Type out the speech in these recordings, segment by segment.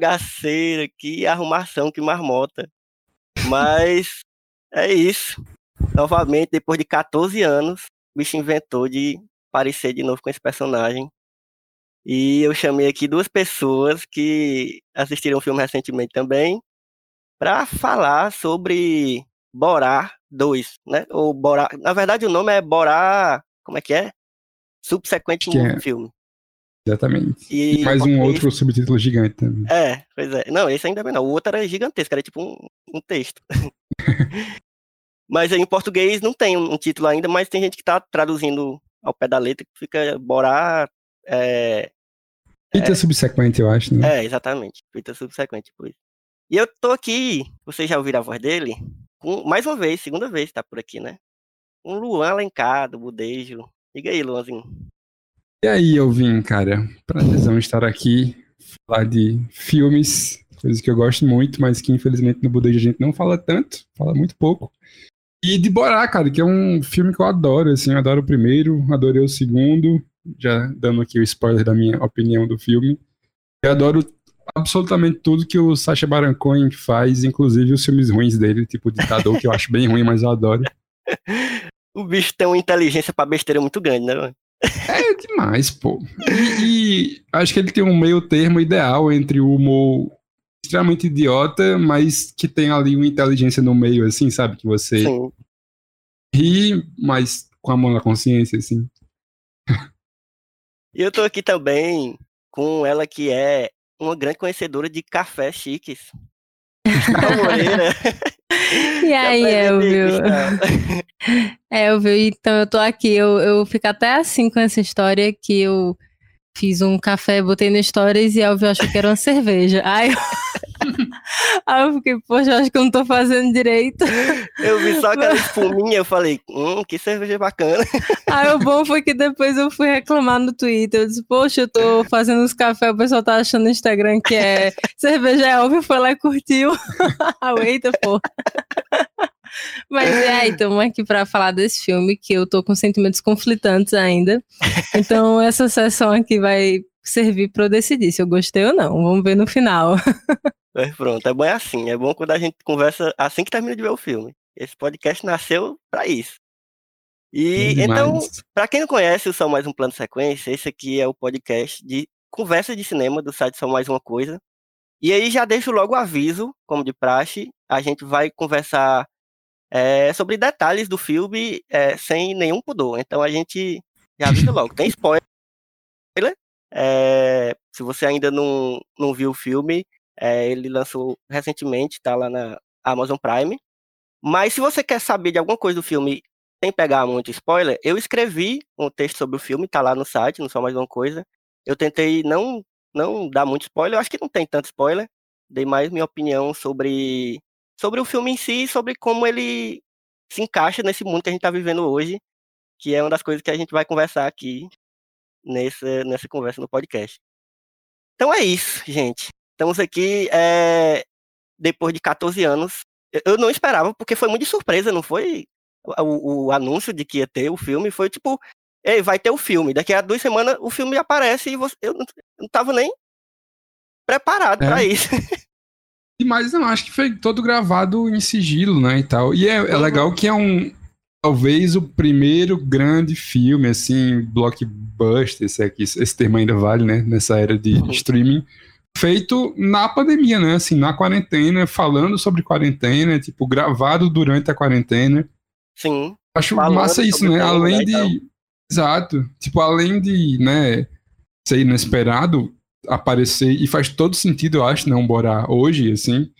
bagaceira, que arrumação, que marmota. Mas é isso. Novamente, depois de 14 anos, o bicho inventou de aparecer de novo com esse personagem. E eu chamei aqui duas pessoas que assistiram o filme recentemente também para falar sobre Borá 2, né? Ou Borá, na verdade o nome é Borá, como é que é? Subsequente Que é- filme. Exatamente. E E mais um outro subtítulo gigante também. É, pois é. Não, esse ainda bem não. O outro era gigantesco, era tipo um, um texto. mas em português não tem um, título ainda, mas tem gente que tá traduzindo ao pé da letra que fica Borá. É, Fita subsequente, eu acho, né? é exatamente. Feita subsequente, isso. E eu tô aqui, vocês já ouviram a voz dele? Com, mais uma vez, segunda vez tá por aqui, né? Um Luan Alencar, do Budejo. Diga aí, Luanzinho. E aí, eu vim, cara, prazerzão estar aqui, falar de filmes, coisas que eu gosto muito, mas que infelizmente no Budejo a gente não fala tanto, fala muito pouco. E de Borá, cara, que é um filme que eu adoro, assim, eu adoro o primeiro, adorei o segundo, já dando aqui o spoiler da minha opinião do filme. Eu adoro absolutamente tudo que o Sacha Baron Cohen faz, inclusive os filmes ruins dele, tipo Ditador, que eu acho bem ruim, mas eu adoro. O bicho tem uma inteligência pra besteira muito grande, né? É demais, pô. E, e acho que ele tem um meio termo ideal entre o humor extremamente idiota, mas que tem ali uma inteligência no meio, assim, sabe? Que você Sim. ri, mas com a mão na consciência, assim. E eu tô aqui também com ela que é uma grande conhecedora de café chiques. Cristal Moreira. E aí, Elvio? Cristal. É, Elvio, então eu tô aqui. Eu, eu fico até assim com essa história que eu fiz um café, botei no Stories e Elvio achou que era uma cerveja. Aí eu... Aí eu fiquei, poxa, acho que eu não tô fazendo direito. Eu vi só aquela espuminha, eu falei, hum, que cerveja bacana. Aí o bom foi que depois eu fui reclamar no Twitter. Eu disse, poxa, eu tô fazendo os cafés, o pessoal tá achando no Instagram que é cerveja é Elvio, foi lá e curtiu. Ah, Eita, pô. Mas é, aí, estamos aqui para falar desse filme que eu tô com sentimentos conflitantes ainda. Então essa sessão aqui vai servir para eu decidir se eu gostei ou não. Vamos ver no final. Mas pronto, é bom é assim. É bom quando a gente conversa assim que termina de ver o filme. Esse podcast nasceu pra isso. E então. Pra quem não conhece o Só Mais Um Plano Sequência, esse aqui é o podcast de conversa de cinema do site Só Mais Uma Coisa. E aí já deixo logo o aviso, como de praxe, a gente vai conversar é, sobre detalhes do filme é, sem nenhum pudor. Então a gente já avisa logo. Tem spoiler. É, se você ainda não, não viu o filme, é, ele lançou recentemente, tá lá na Amazon Prime. Mas se você quer saber de alguma coisa do filme sem pegar muito spoiler, eu escrevi um texto sobre o filme, tá lá no site, não só mais uma coisa. Eu tentei não não dar muito spoiler, eu acho que não tem tanto spoiler. Dei mais minha opinião sobre sobre o filme em si, sobre como ele se encaixa nesse mundo que a gente tá vivendo hoje, que é uma das coisas que a gente vai conversar aqui nessa nessa conversa no podcast. Então é isso, gente. Estamos aqui é, depois de 14 anos. Eu- não esperava, porque foi muito de surpresa, não foi? O, o anúncio de que ia ter o filme foi tipo, Ei, vai ter o filme. Daqui a duas semanas o filme aparece e você, eu, não, eu não tava nem preparado É. pra isso. E mais, não, acho que foi todo gravado em sigilo, né, e tal. E é, é Uhum. legal que é um... talvez o primeiro grande filme, assim, blockbuster, esse, aqui, esse termo ainda vale, né, nessa era de Uhum. streaming, feito na pandemia, né, assim, na quarentena, falando sobre quarentena, tipo, gravado durante a quarentena. Sim. Acho massa isso, né, além né, de... Exato. Tipo, além de, né, ser inesperado, aparecer, e faz todo sentido, eu acho, não, Borá, hoje, assim,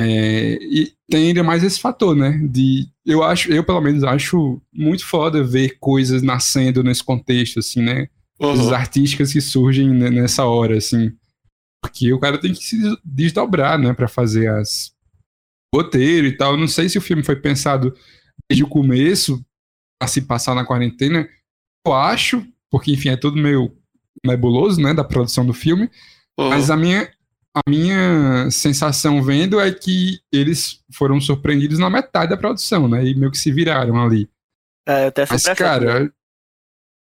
é, e tem ainda mais esse fator, né? De eu acho, eu pelo menos acho muito foda ver coisas nascendo nesse contexto, assim, né? Uhum. artísticas que surgem ne- nessa hora, assim. Porque o cara tem que se desdobrar, né, Pra fazer as roteiro e tal. Não sei se o filme foi pensado desde o começo a se passar na quarentena. Eu acho, porque enfim, é tudo meio nebuloso, né, da produção do filme. Uhum. Mas a minha, a minha sensação vendo é que eles foram surpreendidos na metade da produção, né? E meio que se viraram ali. É, eu essa Mas, cara,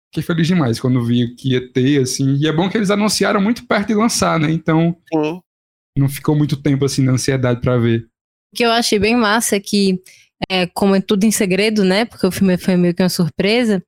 fiquei feliz demais quando vi que ia ter, assim. E é bom que eles anunciaram muito perto de lançar, né? Então Sim. não ficou muito tempo assim na ansiedade pra ver. O que eu achei bem massa é que, é, como é tudo em segredo, né? Porque o filme foi meio que uma surpresa.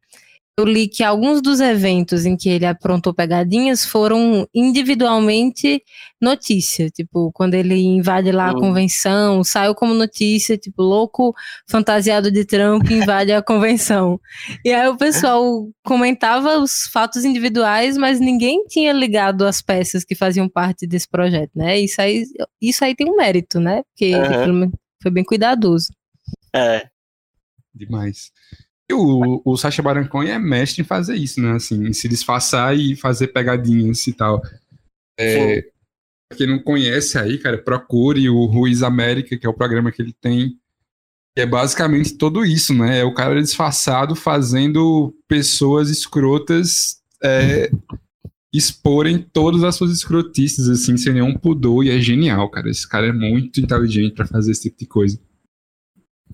Eu li que alguns dos eventos em que ele aprontou pegadinhas foram individualmente notícia. Tipo, quando ele invade lá a Hum. convenção, saiu como notícia, tipo, louco fantasiado de Trump invade a convenção. E aí o pessoal comentava os fatos individuais, mas ninguém tinha ligado as peças que faziam parte desse projeto, né? Isso aí, isso aí tem um mérito, né? Porque menos foi bem cuidadoso. É. Demais. E o, o Sacha Baron Cohen é mestre em fazer isso, né? Assim, em se disfarçar e fazer pegadinhas e tal. É, pra quem não conhece aí, cara, procure o Ruiz América, que é o programa que ele tem. Que é basicamente tudo isso, né? É o cara disfarçado fazendo pessoas escrotas é, exporem todas as suas escrotices, assim, sem nenhum pudor. E é genial, cara. Esse cara é muito inteligente pra fazer esse tipo de coisa.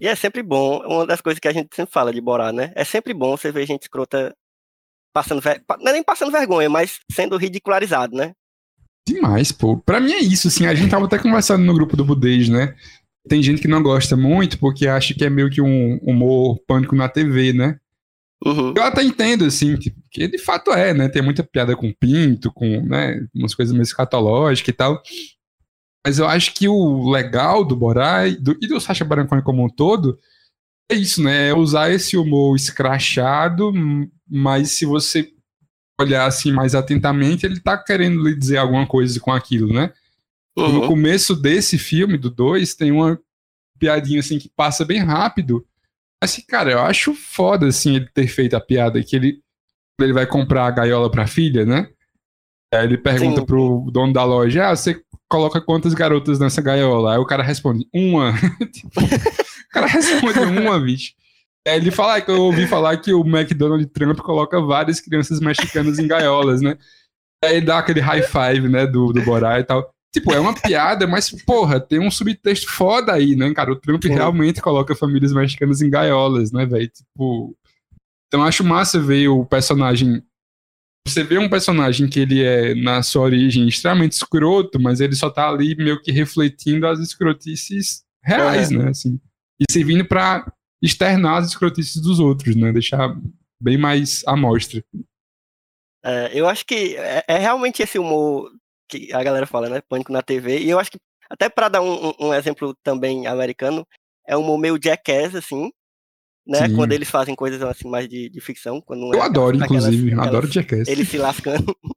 E é sempre bom, uma das coisas que a gente sempre fala de Borá, né? É sempre bom você ver gente escrota passando ver... não é nem passando vergonha, mas sendo ridicularizado, né? Demais, pô. Pra mim é isso, assim. A gente tava até conversando no grupo do Budez, né? Tem gente que não gosta muito porque acha que é meio que um humor pânico na TV, né? Uhum. Eu até entendo, assim, tipo, que de fato é, né? Tem muita piada com pinto, com, né? Umas coisas meio escatológicas e tal. Mas eu acho que o legal do Borá e do, e do Sacha Baron como um todo é isso, né? É usar esse humor escrachado, mas se você olhar assim mais atentamente, ele tá querendo lhe dizer alguma coisa com aquilo, né? No Uhum. começo desse filme, do 2, tem uma piadinha assim que passa bem rápido. Assim, cara, eu acho foda assim ele ter feito a piada que ele ele vai comprar a gaiola pra filha, né? Aí ele pergunta Sim. pro dono da loja: "Ah, você coloca quantas garotas nessa gaiola?" Aí o cara responde: "Uma". O cara responde uma, bicho. Aí ele fala "Ah, que eu ouvi falar que o McDonald's Trump coloca várias crianças mexicanas em gaiolas, né? Aí ele dá aquele high five, né, do, do Borá e tal. Tipo, é uma piada, mas, porra, tem um subtexto foda aí, né, cara? O Trump Sim. realmente coloca famílias mexicanas em gaiolas, né, velho? Tipo. Então acho massa ver o personagem. Você vê um personagem que ele é, na sua origem, extremamente escroto, mas ele só tá ali meio que refletindo as escrotices reais, Uhum. né? Assim, e servindo pra externar as escrotices dos outros, né? Deixar bem mais à mostra. É, eu acho que é, é realmente esse humor que a galera fala, né? Pânico na TV. E eu acho que, até para dar um, um- um exemplo também americano, é um humor meio jackass, assim, né? Sim. Quando eles fazem coisas assim mais de, de ficção. Quando é Eu adoro, aquelas- inclusive. aquelas- Adoro Jackass. ele se lascando.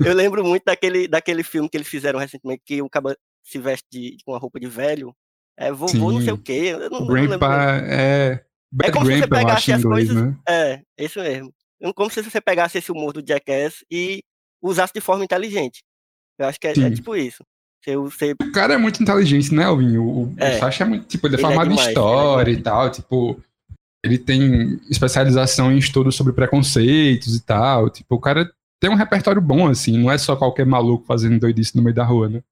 eu lembro muito daquele, daquele filme que eles fizeram recentemente, que o caba se veste de, com uma roupa de velho. É vovô não sei Sim. o quê. Eu não, eu não lembro. Grandpa é. Bad como se você Grandpa, pegasse as inglês, coisas- né? É, isso mesmo. Como se você pegasse esse humor do Jackass e usasse de forma inteligente. Eu acho que é, é Sim. tipo isso. Você, O cara é muito inteligente, né, Alvin? O, o É. Sacha é muito. Tipo, ele é Ele é formado demais, em é história demais. e tal. Tipo, ele tem especialização em estudos sobre preconceitos e tal. Tipo, o cara tem um repertório bom, assim. Não é só qualquer maluco fazendo doidice no meio da rua, né?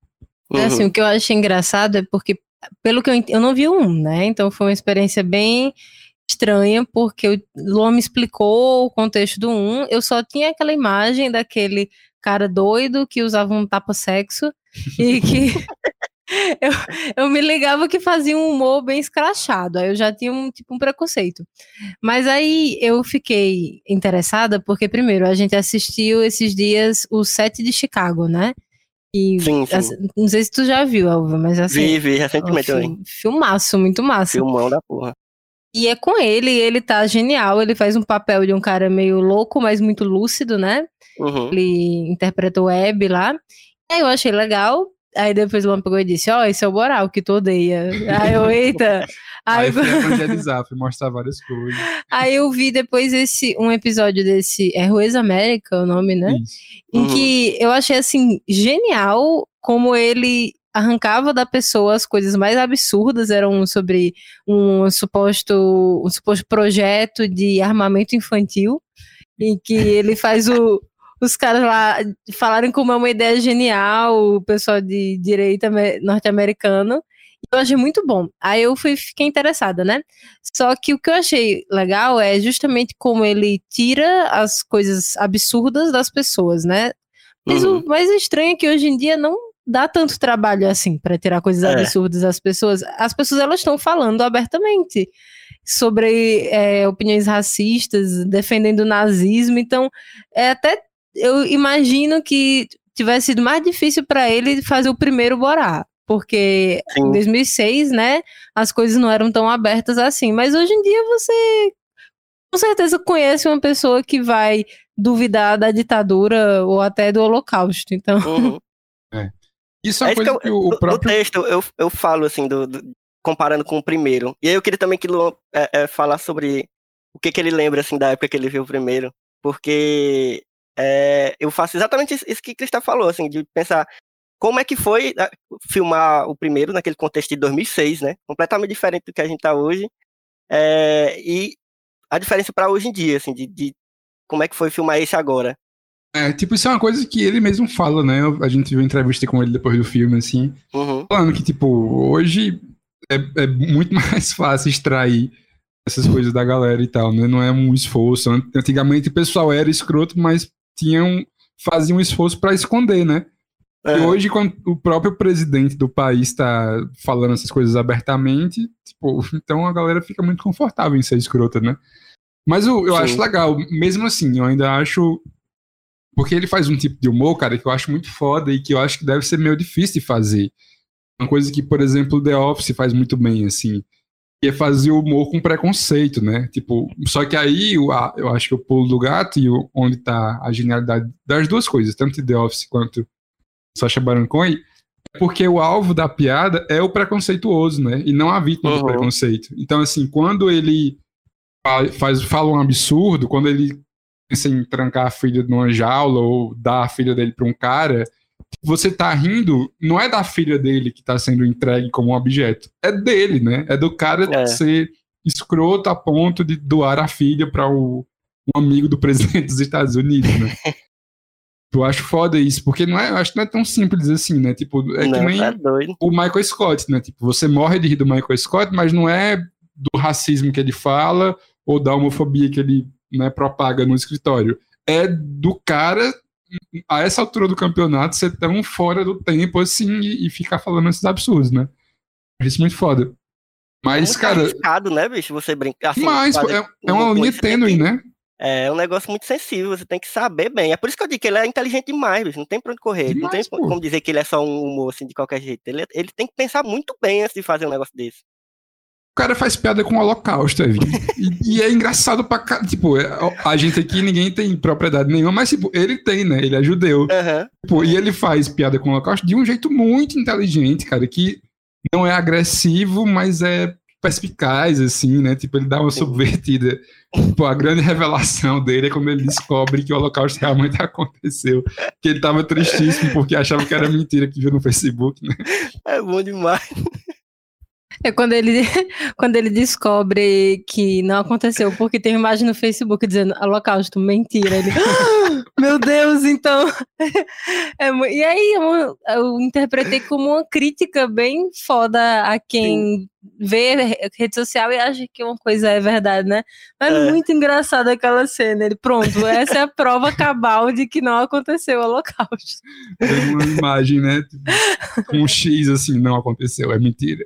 É, Uhum. assim, o que eu achei engraçado é porque, pelo que eu ent- eu não vi um, né? Então foi uma experiência bem estranha, porque o Luan me explicou o contexto do um, eu só tinha aquela imagem daquele cara doido que usava um tapa-sexo e que eu, eu me ligava que fazia um humor bem escrachado, aí eu já tinha um tipo um preconceito. Mas aí eu fiquei interessada porque primeiro a gente assistiu esses dias o set de Chicago, né? E Sim, sim. assim, não sei se tu já viu, Alva, mas assim, Vi, vi recentemente também. filme- filmaço, muito massa. Filmão da porra. E é com ele, ele tá genial, ele faz um papel de um cara meio louco, mas muito lúcido, né? Uhum. Ele interpretou o Abby lá. Aí eu achei legal. Aí depois o e disse: Ó, esse é o Boral que tu odeia. Aí eu, eita. Aí Aí, fui evangelizar, fui mostrar várias coisas. aí eu vi depois esse um episódio desse. É Ruiz América o nome, né? Isso. Em Uhum. que eu achei assim, genial como ele arrancava da pessoa as coisas mais absurdas, eram sobre um suposto, um suposto projeto de armamento infantil, em que ele faz o, os caras lá falarem como é uma ideia genial, o pessoal de direita ame- norte-americano. Eu achei muito bom. Aí eu fui, fiquei interessada, né? Só que o que eu achei legal é justamente como ele tira as coisas absurdas das pessoas, né? Mas Uhum. o mais estranho é que hoje em dia não dá tanto trabalho assim para tirar coisas É. absurdas das pessoas. As pessoas elas estão falando abertamente sobre é, opiniões racistas, defendendo o nazismo. Então, é até eu imagino que tivesse sido mais difícil para ele fazer o primeiro Borá, porque Sim. em 2006, né, as coisas não eram tão abertas assim. Mas hoje em dia você com certeza conhece uma pessoa que vai duvidar da ditadura ou até do holocausto. Então, Uhum. Isso é É isso que coisa eu- que o, próprio. No texto, eu, eu falo assim, do, do- comparando com o primeiro. E aí eu queria também que Luan é, é, falar sobre o que, que ele lembra assim, da época que ele viu o primeiro. Porque é, eu faço exatamente isso, que Crista falou, assim, de pensar como é que foi ah, filmar o primeiro naquele contexto de 2006, né? Completamente diferente do que a gente tá hoje. É, e a diferença para hoje em dia, assim, de, de como é que foi filmar esse agora. É, tipo, isso é uma coisa que ele mesmo fala, né? A gente viu entrevista com ele depois do filme, assim. Uhum, falando que, tipo, hoje é, é muito mais fácil extrair essas coisas da galera e tal, né? Não é um esforço. Ant- Antigamente o pessoal era escroto, mas tinham, faziam um esforço pra esconder, né? E É, hoje, quando o próprio presidente do país tá falando essas coisas abertamente, tipo, então a galera fica muito confortável em ser escrota, né? Mas eu, eu acho legal, mesmo assim, eu ainda acho. Porque ele faz um tipo de humor, cara, que eu acho muito foda e que eu acho que deve ser meio difícil de fazer. Uma coisa que, por exemplo, The Office faz muito bem, assim. Que é fazer o humor com preconceito, né? Tipo, só que aí a- eu acho que o pulo do gato e o- onde tá a genialidade das duas coisas, tanto de The Office quanto Sacha Baron Cohen, é porque o alvo da piada é o preconceituoso, né? E não a vítima do Uhum. preconceito. Então, assim, quando ele fa- faz, fala um absurdo, quando ele pensa em trancar a filha numa jaula ou dar a filha dele pra um cara, você tá rindo, não é da filha dele que tá sendo entregue como um objeto, é dele, né? É do cara É. ser escroto a ponto de doar a filha para um amigo do presidente dos Estados Unidos, né? Eu acho foda isso, porque não é, eu acho que não é tão simples assim, né? Tipo, é que não, nem tá o Michael Scott, né? Tipo, você morre de rir do Michael Scott, mas não é do racismo que ele fala ou da homofobia que ele né, propaga no escritório. É do cara, a essa altura do campeonato, ser tão fora do tempo assim e, e ficar falando esses absurdos, né? Isso muito foda. Mas, muito cara, arriscado, né, bicho? Você brincar assim. mas é, é uma linha tênue, né? É um negócio muito sensível, você tem que saber bem. É por isso que eu digo que ele é inteligente demais, bicho. Não tem pra onde correr. não Demais, tem pô. como dizer que ele é só um humor assim de qualquer jeito. Ele, ele tem que pensar muito bem antes de fazer um negócio desse. O cara faz piada com o holocausto, Evi. E, e é engraçado pra cá. Tipo, é- a gente aqui, ninguém tem propriedade nenhuma, mas, tipo, ele tem, né? Ele é judeu. Aham. Pô, e ele faz piada com o Holocausto de um jeito muito inteligente, cara, que não é agressivo, mas é perspicaz, assim, né? Tipo, ele dá uma subvertida. Pô, a grande revelação dele é quando ele descobre que o Holocausto realmente aconteceu. Que ele tava tristíssimo porque achava que era mentira que viu no Facebook, né? É bom demais. É quando ele, quando ele descobre que não aconteceu, porque tem uma imagem no Facebook dizendo holocausto, mentira. Ele, "Ah!" Meu Deus, então. É e aí, eu, eu interpretei como uma crítica bem foda a quem vê re- rede social e acha que uma coisa é verdade, né? Mas é É. muito engraçada aquela cena. Ele, pronto, essa é a prova cabal de que não aconteceu o holocausto. Tem uma imagem, né? com um X assim, não aconteceu, é mentira.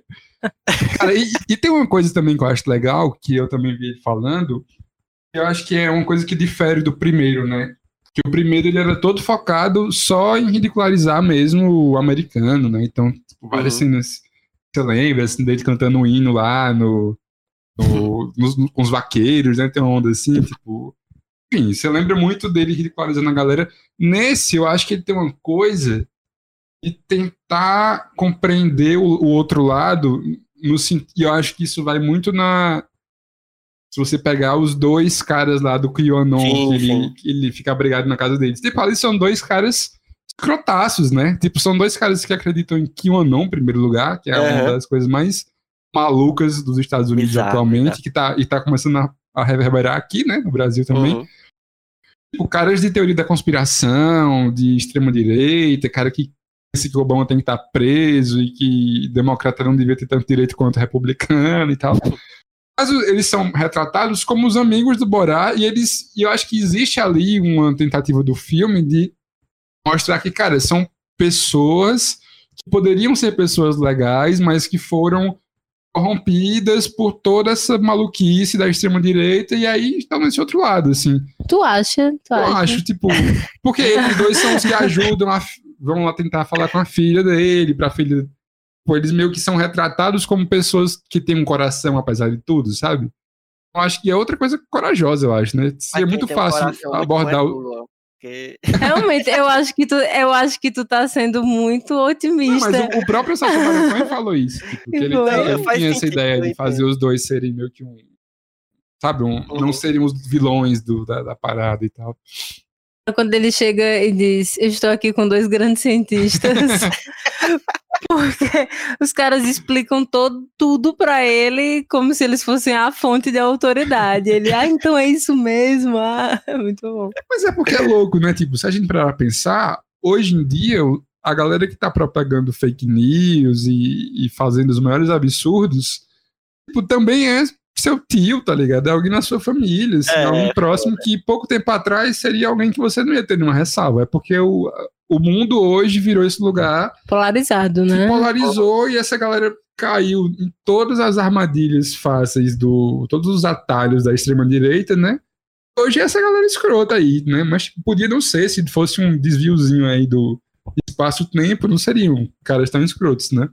Cara, e, e tem uma coisa também que eu acho legal, que eu também vi ele falando, que eu acho que é uma coisa que difere do primeiro, né? Que o primeiro ele era todo focado só em ridicularizar mesmo o americano, né? Então, tipo, várias Uhum. cenas, você lembra, assim, dele cantando um hino lá no, no- nos- no- com os vaqueiros, né? Tem uma onda assim, tipo. Enfim, você lembra muito dele ridicularizando a galera. Nesse, eu acho que ele tem uma coisa de tentar compreender o, o outro lado, no e eu acho que isso vai muito na. Se você pegar os dois caras lá do QAnon, Sim, que ele, sim. que ele fica abrigado na casa deles. Tipo, ali são dois caras escrotaços, né? Tipo, são dois caras que acreditam em QAnon, em primeiro lugar, que é uma das coisas mais malucas dos Estados Unidos Bizarro, atualmente, bizarro. que tá, e tá começando a, a reverberar aqui, né? No Brasil também Uhum. tipo, caras de teoria da conspiração, de extrema-direita, cara que que o Obama tem que estar preso e que democrata não devia ter tanto direito quanto republicano e tal. Mas eles são retratados como os amigos do Borá e eles e eu acho que existe ali uma tentativa do filme de mostrar que, cara, são pessoas que poderiam ser pessoas legais, mas que foram corrompidas por toda essa maluquice da extrema-direita e aí estão nesse outro lado, assim. Tu acha? Tu Eu acha? acho, tipo, porque eles dois são os que ajudam a. Vão lá tentar falar com a filha dele, pra filha. Pô, eles meio que são retratados como pessoas que têm um coração, apesar de tudo, sabe? Eu acho que é outra coisa corajosa, eu acho, né? Seria quem muito um fácil abordar é o. porque- Realmente, eu acho que tu, eu acho que tu tá sendo muito Não, otimista. mas o, o próprio Sacha Baron Cohen falou isso. Tipo, que ele, Foi. ele Não, faz tinha essa ideia de fazer os dois serem meio que um. Sabe? Um, Não Uhum. serem os vilões do, da, da parada e tal. Quando ele chega e diz: Eu estou aqui com dois grandes cientistas. Porque os caras explicam todo, tudo pra ele como se eles fossem a fonte de autoridade. Ele, ah, então é isso mesmo. Ah, é muito bom. Mas é porque é louco, né? Tipo, se a gente parar pensar, hoje em dia, a galera que tá propagando fake news e, e fazendo os maiores absurdos, tipo, também é seu tio, tá ligado? É alguém na sua família, assim, É, alguém próximo que pouco tempo atrás seria alguém que você não ia ter nenhuma ressalva. É porque o, o mundo hoje virou esse lugar Polarizado, né? polarizou e essa galera caiu em todas as armadilhas fáceis do. todos os atalhos da extrema-direita, né? Hoje é essa galera escrota aí, né? Mas podia não ser, se fosse um desviozinho aí do espaço-tempo, não seriam caras tão escrotos, né?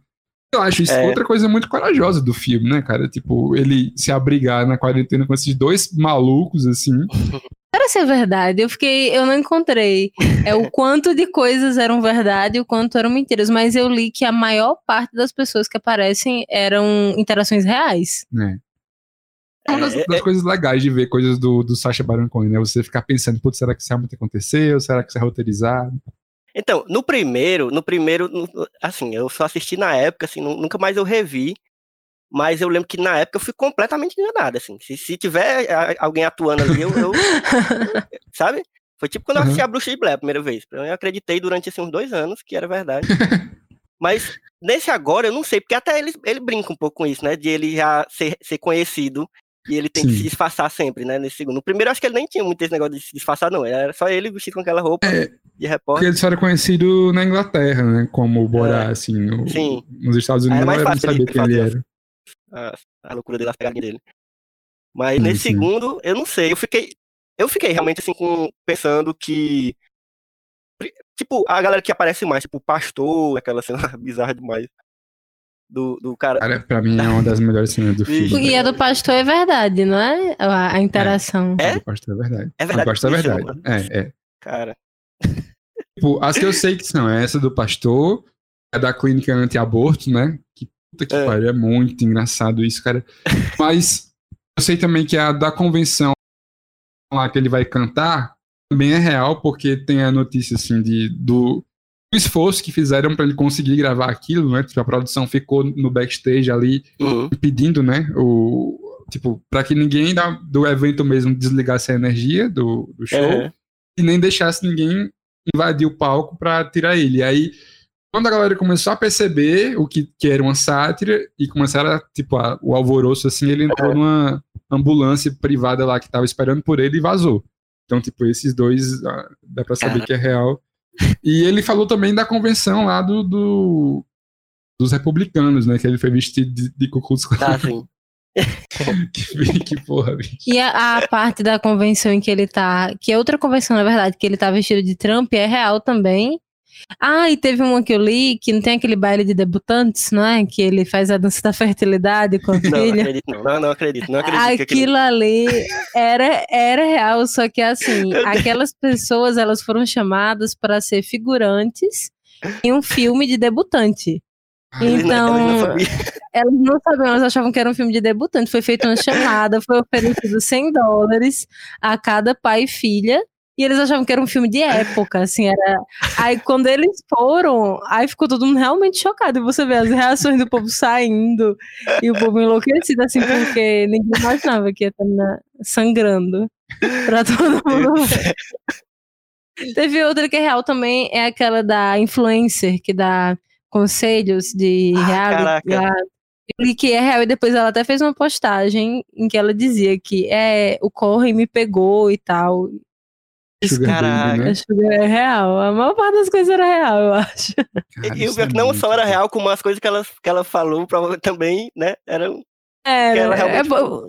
Eu acho isso É. outra coisa muito corajosa do filme, né, cara? Tipo, ele se abrigar na quarentena com esses dois malucos, assim. Para ser verdade, eu fiquei, eu não encontrei é o quanto de coisas eram verdade e o quanto eram mentiras, mas eu li que a maior parte das pessoas que aparecem eram interações reais. né? É uma das, É, das é- coisas legais de ver coisas do, do Sacha Baron Cohen, né? Você ficar pensando, putz, será que isso realmente aconteceu? Será que isso é roteirizado? Então, no primeiro, no primeiro, assim, eu só assisti na época, assim, nu- nunca mais eu revi, mas eu lembro que na época eu fui completamente enganado, assim. Se, se tiver alguém atuando ali, eu, eu- sabe? Foi tipo quando eu Uhum. assisti a Bruxa de Blair a primeira vez. Eu acreditei durante assim, uns dois anos que era verdade. Mas nesse agora eu não sei, porque até ele, ele brinca um pouco com isso, né? De ele já ser, ser conhecido e ele tem que Sim. se disfarçar sempre, né? Nesse segundo. No primeiro acho que ele nem tinha muito esse negócio de se disfarçar, não. Era só ele vestido com aquela roupa É, de Porque repórter. ele só era conhecido na Inglaterra, né? Como o Borá, assim. no- Sim. nos Estados Unidos é eu não fácil sabia ele quem ele era. a, a loucura dele, as pegadinhas dele. Mas nesse sim. segundo, eu não sei. Eu fiquei, eu fiquei realmente assim com, pensando que. Tipo, a galera que aparece mais, tipo, o pastor, aquela cena bizarra demais. Do, do cara. Cara, pra mim é uma das melhores cenas do filme. E a do pastor é verdade, não é? A, a interação. É? Eu gosto é verdade. É verdade, Eu gosto é verdade. mano. É, é. Cara. Tipo, as que eu sei que são é essa do pastor, a da clínica anti-aborto, né? Que puta que É. pariu, é muito engraçado isso, cara. Mas eu sei também que a da convenção lá que ele vai cantar também é real, porque tem a notícia, assim, de, do esforço que fizeram pra ele conseguir gravar aquilo, né? Tipo, a produção ficou no backstage ali Uhum. pedindo, né? O, tipo, para que ninguém da- do evento mesmo desligasse a energia do, do show. É. e nem deixasse ninguém invadir o palco pra tirar ele. E aí, quando a galera começou a perceber o que, que era uma sátira e começaram a, tipo, a- o alvoroço assim, ele entrou numa ambulância privada lá que tava esperando por ele e vazou. Então, tipo, esses dois ah, dá pra saber Cara. que é real. E ele falou também da convenção lá do, do- dos republicanos, né? Que ele foi vestido de, de Klan. Tá assim. que, que porra, bicho. E a, a parte da convenção em que ele tá. Que é outra convenção, na verdade, que ele tá vestido de Trump, é real também. Ah, e teve uma que eu li que não tem aquele baile de debutantes, não é? Que ele faz a dança da fertilidade com a Não, filha. acredito, não. Não, não acredito. Não acredito aquilo. Ali era, era real, só que assim, aquelas pessoas elas foram chamadas para ser figurantes em um filme de debutante. Não- não Então, elas não sabiam, elas achavam que era um filme de debutante. Foi feita uma chamada, foi oferecido 100 dólares a cada pai e filha. E eles achavam que era um filme de época, assim, era... Aí quando eles foram, aí ficou todo mundo realmente chocado. E você vê as reações do povo saindo e o povo enlouquecido, assim, porque ninguém imaginava que ia terminar sangrando pra todo mundo. Teve outra que é real também, é aquela da influencer, que dá conselhos de Ah, li que é real e depois ela até fez uma postagem em que ela dizia que é o Corre me pegou e tal. Sugar Baby, né? Acho que é real. A maior parte das coisas era real, eu acho. Cara, E o isso pior é que não só era bom. real, como as coisas que ela, que ela falou também, né? Eram. Ela é realmente bo-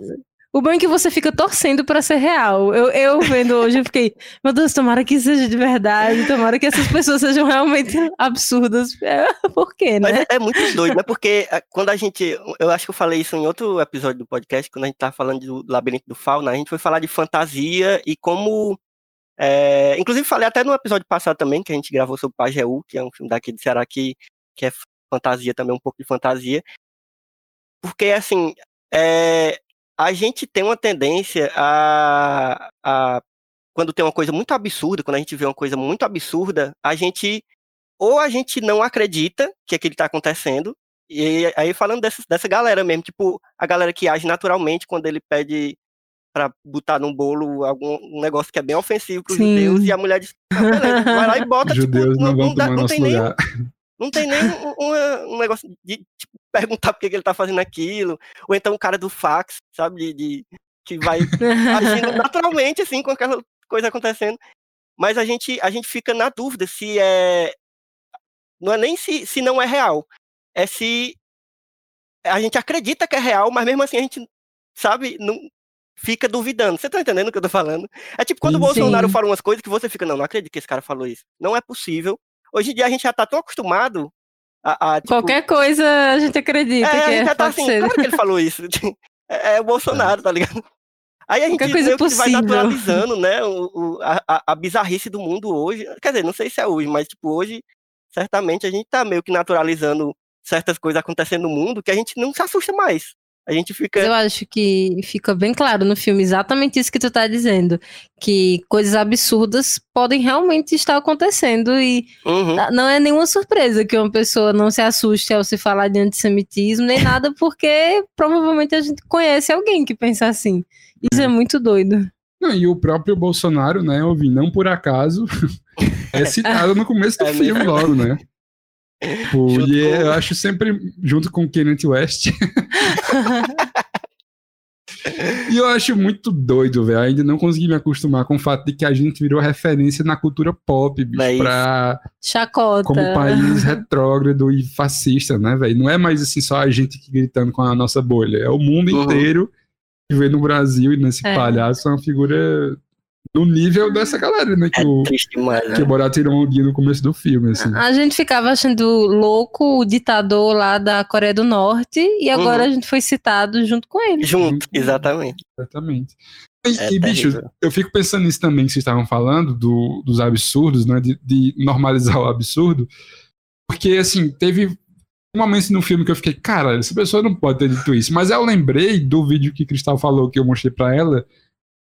o bom é que você fica torcendo pra ser real. Eu, eu vendo hoje, eu fiquei, meu Deus, tomara que seja de verdade, tomara que essas pessoas sejam realmente absurdas. É, Por quê, Mas né? é, é muito doido, né? Porque ah, quando a gente. Eu acho que eu falei isso em outro episódio do podcast, quando a gente tava falando do Labirinto do Fauna, a gente foi falar de fantasia e como. É, inclusive, falei até no episódio passado também, que a gente gravou sobre Pajeú, que é um filme daqui de Ceará que, que é fantasia também, um pouco de fantasia. Porque, assim, é, a gente tem uma tendência a, a. Quando tem uma coisa muito absurda, quando a gente vê uma coisa muito absurda, a gente ou a gente não acredita que aquilo está acontecendo, e aí falando dessa, dessa galera mesmo, tipo, a galera que age naturalmente quando ele pede pra botar num bolo algum um negócio que é bem ofensivo pros Sim. judeus, e a mulher diz, "Ah, beleza, vai lá e bota, tipo, Judeus não, vão dá- tomar nosso tem nem, lugar. não tem nem um, uma- um negócio de tipo, perguntar por que, que ele tá fazendo aquilo, ou então o cara do fax, sabe, de, de- que vai agindo naturalmente, assim, com aquela coisa acontecendo. Mas a gente, a gente fica na dúvida se é. Não é nem se, se não é real. É se a gente acredita que é real, mas mesmo assim a gente, sabe, não fica duvidando. Você tá entendendo o que eu tô falando? É tipo quando o. Bolsonaro fala umas coisas que você fica, não, não acredito que esse cara falou isso. Não é possível. Hoje em dia a gente já tá tão acostumado a. a, tipo, Qualquer coisa a gente acredita é, que a gente é, já tá assim, ser. claro que ele falou isso. É, é o Bolsonaro, tá ligado? Aí a gente coisa meio que vai naturalizando, né, o, o- a, a- a bizarrice do mundo hoje. Quer dizer, não sei se é hoje, mas tipo, hoje, certamente, a gente tá meio que naturalizando certas coisas acontecendo no mundo que a gente não se assusta mais. A gente fica. Mas eu acho que fica bem claro no filme exatamente isso que tu tá dizendo. Que coisas absurdas podem realmente estar acontecendo e Uhum. não é nenhuma surpresa que uma pessoa não se assuste ao se falar de antissemitismo nem nada, porque provavelmente a gente conhece alguém que pensa assim. Isso é muito doido. Não, e o próprio Bolsonaro, né, eu vi, não por acaso, é citado no começo do É filme mesmo. logo, né? Tipo, e eu acho sempre junto com Kenneth West. e eu acho muito doido, velho. Ainda não consegui me acostumar com o fato de que a gente virou referência na cultura pop, bicho, isso. pra, Chacota. como país retrógrado e fascista, né, velho? Não é mais assim só a gente gritando com a nossa bolha, é o mundo Uhum. inteiro que vê no Brasil e nesse É. palhaço é uma figura no nível dessa galera, né? Que, É o, triste que né? o Borat tirou um dia no começo do filme, assim. A gente ficava achando louco o ditador lá da Coreia do Norte e agora Uhum. a gente foi citado junto com ele. Junto, exatamente. Exatamente. E, É e, bicho, eu fico pensando nisso também que vocês estavam falando, do- dos absurdos, né? De, de normalizar o absurdo. Porque, assim, teve um momento no filme que eu fiquei, cara, essa pessoa não pode ter dito isso. Mas eu lembrei do vídeo que Cristal falou, que eu mostrei pra ela,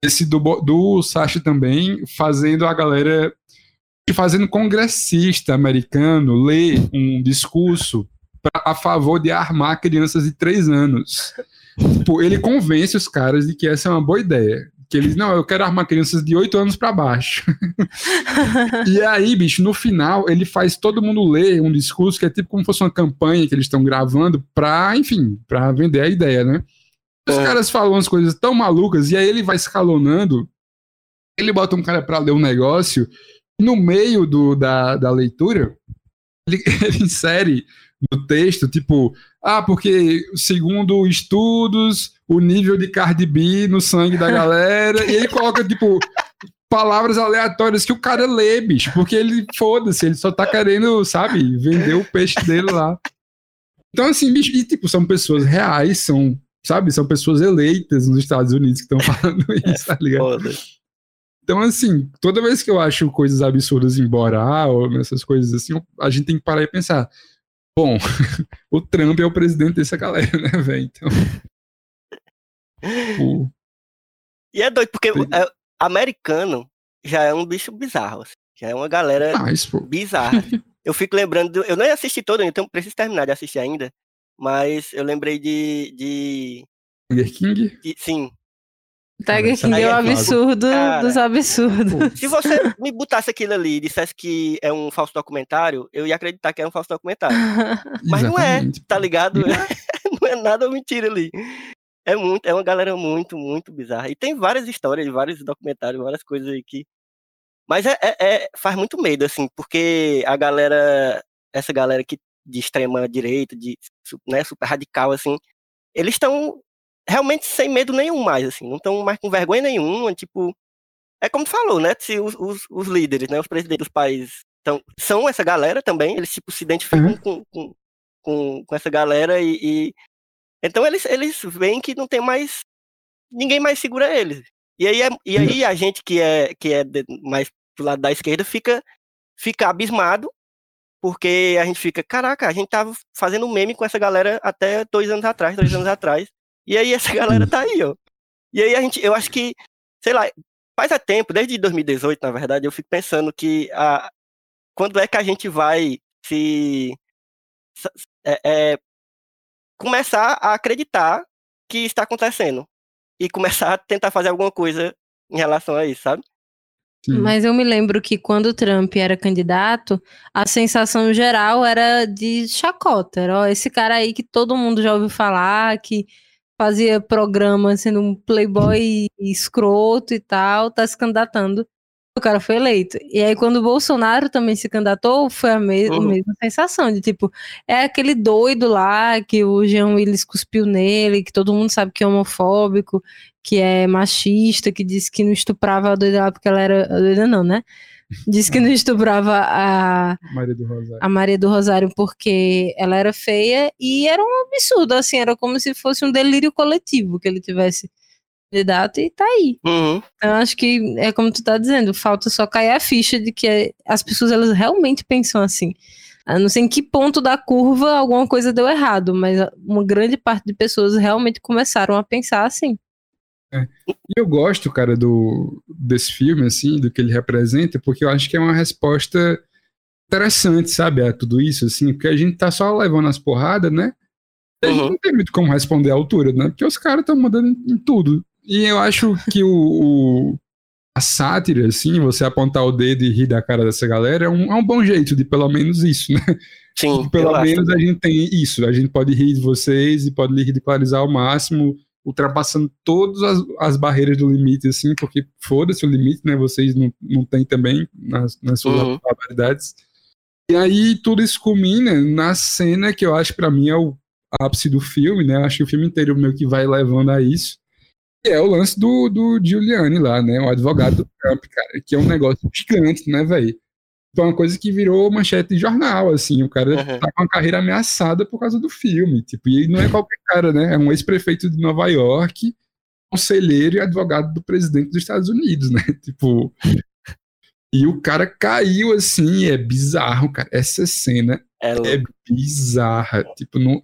esse do, do Sacha também, fazendo a galera. fazendo congressista americano ler um discurso pra- a favor de armar crianças de três anos. Tipo, ele convence os caras de que essa é uma boa ideia. Que eles, não, eu quero armar crianças de 8 anos pra baixo. e aí, bicho, no final, ele faz todo mundo ler um discurso que é tipo como fosse uma campanha que eles estão gravando pra, enfim, pra vender a ideia, né? Os É. caras falam umas coisas tão malucas e aí ele vai escalonando. Ele bota um cara pra ler um negócio. e No meio do, da, da leitura, ele, ele insere no texto, tipo, ah, porque segundo estudos, o nível de Cardi B no sangue da galera, e ele coloca, tipo, palavras aleatórias que o cara lê, bicho, porque ele, foda-se, ele só tá querendo, sabe, vender o peixe dele lá. Então, assim, bicho, e, tipo, são pessoas reais, são, sabe, são pessoas eleitas nos Estados Unidos que estão falando isso, tá ligado? Então, assim, toda vez que eu acho coisas absurdas em Borá ou nessas coisas assim, a gente tem que parar e pensar. Bom, o Trump é o presidente dessa galera, né, velho? Então. o- E é doido, porque é, americano já é um bicho bizarro. assim. Já é uma galera pô. bizarra. eu fico lembrando. do- eu nem assisti todo, então preciso terminar de assistir ainda. Mas eu lembrei de. de, Tiger King? de- sim. Tiger King é o é absurdo Cara. dos absurdos. Se você me botasse aquilo ali e dissesse que é um falso documentário, eu ia acreditar que é um falso documentário. Mas não é, tá ligado? Não não é nada mentira ali. É muito, é uma galera muito, muito bizarra. E tem várias histórias, vários documentários, várias coisas aí que. Mas é, é- é- faz muito medo, assim, porque a galera, essa galera que de extrema direita, de né, super radical, assim, eles estão realmente sem medo nenhum mais, assim, não estão mais com vergonha nenhuma, tipo. É como falou, né? Se os, os, os líderes, né, os presidentes dos países tão, são essa galera também, eles tipo, se identificam Uhum. com, com, com, com essa galera e, e- então eles, eles veem que não tem mais ninguém mais segura eles. E aí, é- e aí a gente que é que é mais do lado da esquerda fica fica abismado porque a gente fica, caraca, a gente tava fazendo meme com essa galera até dois anos atrás, três anos atrás, e aí essa galera tá aí, ó. E aí a gente, eu acho que, sei lá, faz há tempo, desde 2018, na verdade, eu fico pensando que a, quando é que a gente vai se é, é, começar a acreditar que está acontecendo e começar a tentar fazer alguma coisa em relação a isso, sabe? Mas eu me lembro que quando o Trump era candidato, a sensação geral era de chacota. Era, ó, esse cara aí que todo mundo já ouviu falar, que fazia programa sendo um playboy escroto e tal, tá se candidatando. O cara foi eleito. E aí, quando o Bolsonaro também se candidatou, foi a, me- a Uhum. mesma sensação de tipo, é aquele doido lá que o Jean Willis cuspiu nele, que todo mundo sabe que é homofóbico, que é machista, que disse que não estuprava a doida lá porque ela era. A doida não, né? Disse que não estuprava a, Maria do Rosário. a Maria do Rosário porque ela era feia e era um absurdo, assim, era como se fosse um delírio coletivo que ele tivesse candidato e tá aí. Uhum. Eu acho que é como tu tá dizendo, falta só cair a ficha de que as pessoas elas realmente pensam assim. Eu não sei em que ponto da curva alguma coisa deu errado, mas uma grande parte de pessoas realmente começaram a pensar assim. E eu gosto, cara, do, desse filme, assim, do que ele representa, porque eu acho que é uma resposta interessante, sabe, a tudo isso, assim, porque a gente tá só levando as porradas, né? E a gente Uhum. não tem muito como responder à altura, né? Porque os caras estão mandando em tudo. E eu acho que o, o- a sátira, assim, você apontar o dedo e rir da cara dessa galera, é um, é um bom jeito de pelo menos isso, né? Sim, Pelo acho menos também. a gente tem isso. A gente pode rir de vocês e pode lhe ridicularizar ao máximo, ultrapassando todas as, as barreiras do limite, assim, porque foda-se o limite, né? Vocês não, não têm também nas, nas suas Uhum. barbaridades. E aí tudo isso culmina na cena que eu acho pra mim é o ápice do filme, né? Acho que o filme inteiro meio que vai levando a isso. É o lance do, do Giuliani lá, né? O advogado do Trump, cara, que é um negócio gigante, né, velho? Foi uma coisa que virou manchete de jornal, assim. O cara Uhum. tá com a carreira ameaçada por causa do filme. Tipo, e não é qualquer cara, né? É um ex-prefeito de Nova York, conselheiro e advogado do presidente dos Estados Unidos, né? Tipo. E o cara caiu assim, é bizarro, cara. Essa cena É é bizarra. Tipo, não.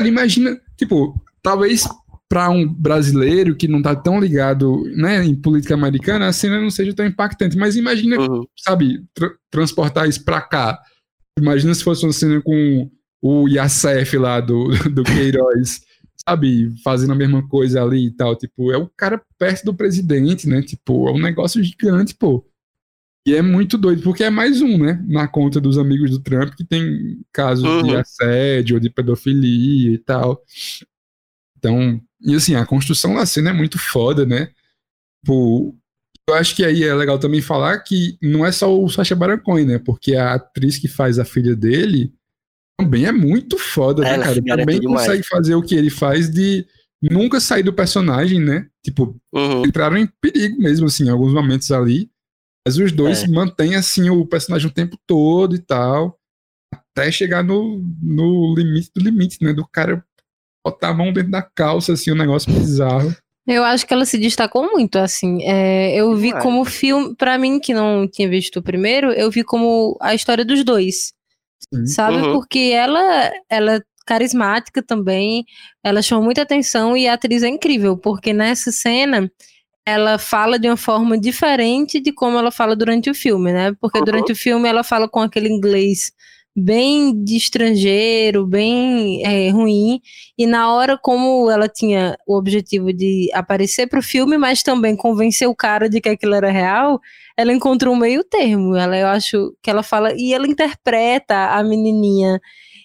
Imagina, tipo, talvez para um brasileiro que não tá tão ligado, né, em política americana, a cena não seja tão impactante. Mas imagina Uhum. sabe, tra- transportar isso pra cá. Imagina se fosse uma cena com o Yasef lá do, do Queiroz, sabe, fazendo a mesma coisa ali e tal. Tipo, é o cara perto do presidente, né? Tipo, é um negócio gigante, pô. E é muito doido, porque é mais um, né? Na conta dos amigos do Trump que tem casos de Uhum. assédio, de pedofilia e tal. Então, e assim, a construção da cena é muito foda, né? Tipo, eu acho que aí é legal também falar que não é só o Sacha Baron Cohen, né? Porque a atriz que faz a filha dele também é muito foda, né, Ela cara? se garante Também demais. consegue fazer o que ele faz de nunca sair do personagem, né? Tipo, Uhum. entraram em perigo mesmo, assim, em alguns momentos ali. Mas os dois É. mantêm, assim, o personagem o tempo todo e tal. Até chegar no, no limite do limite, né? Do cara botar a mão dentro da calça, assim, um negócio bizarro. Eu acho que ela se destacou muito, assim. É, eu vi Demais. como filme, pra mim que não tinha visto o primeiro, eu vi como a história dos dois, Sim. sabe? Uhum. Porque ela, ela é carismática também, ela chama muita atenção e a atriz é incrível, porque nessa cena ela fala de uma forma diferente de como ela fala durante o filme, né? Porque Uhum. durante o filme ela fala com aquele inglês bem de estrangeiro, bem é, ruim, e na hora, como ela tinha o objetivo de aparecer pro filme, mas também convencer o cara de que aquilo era real, ela encontrou um meio termo. Ela, eu acho que ela fala, e ela interpreta a menininha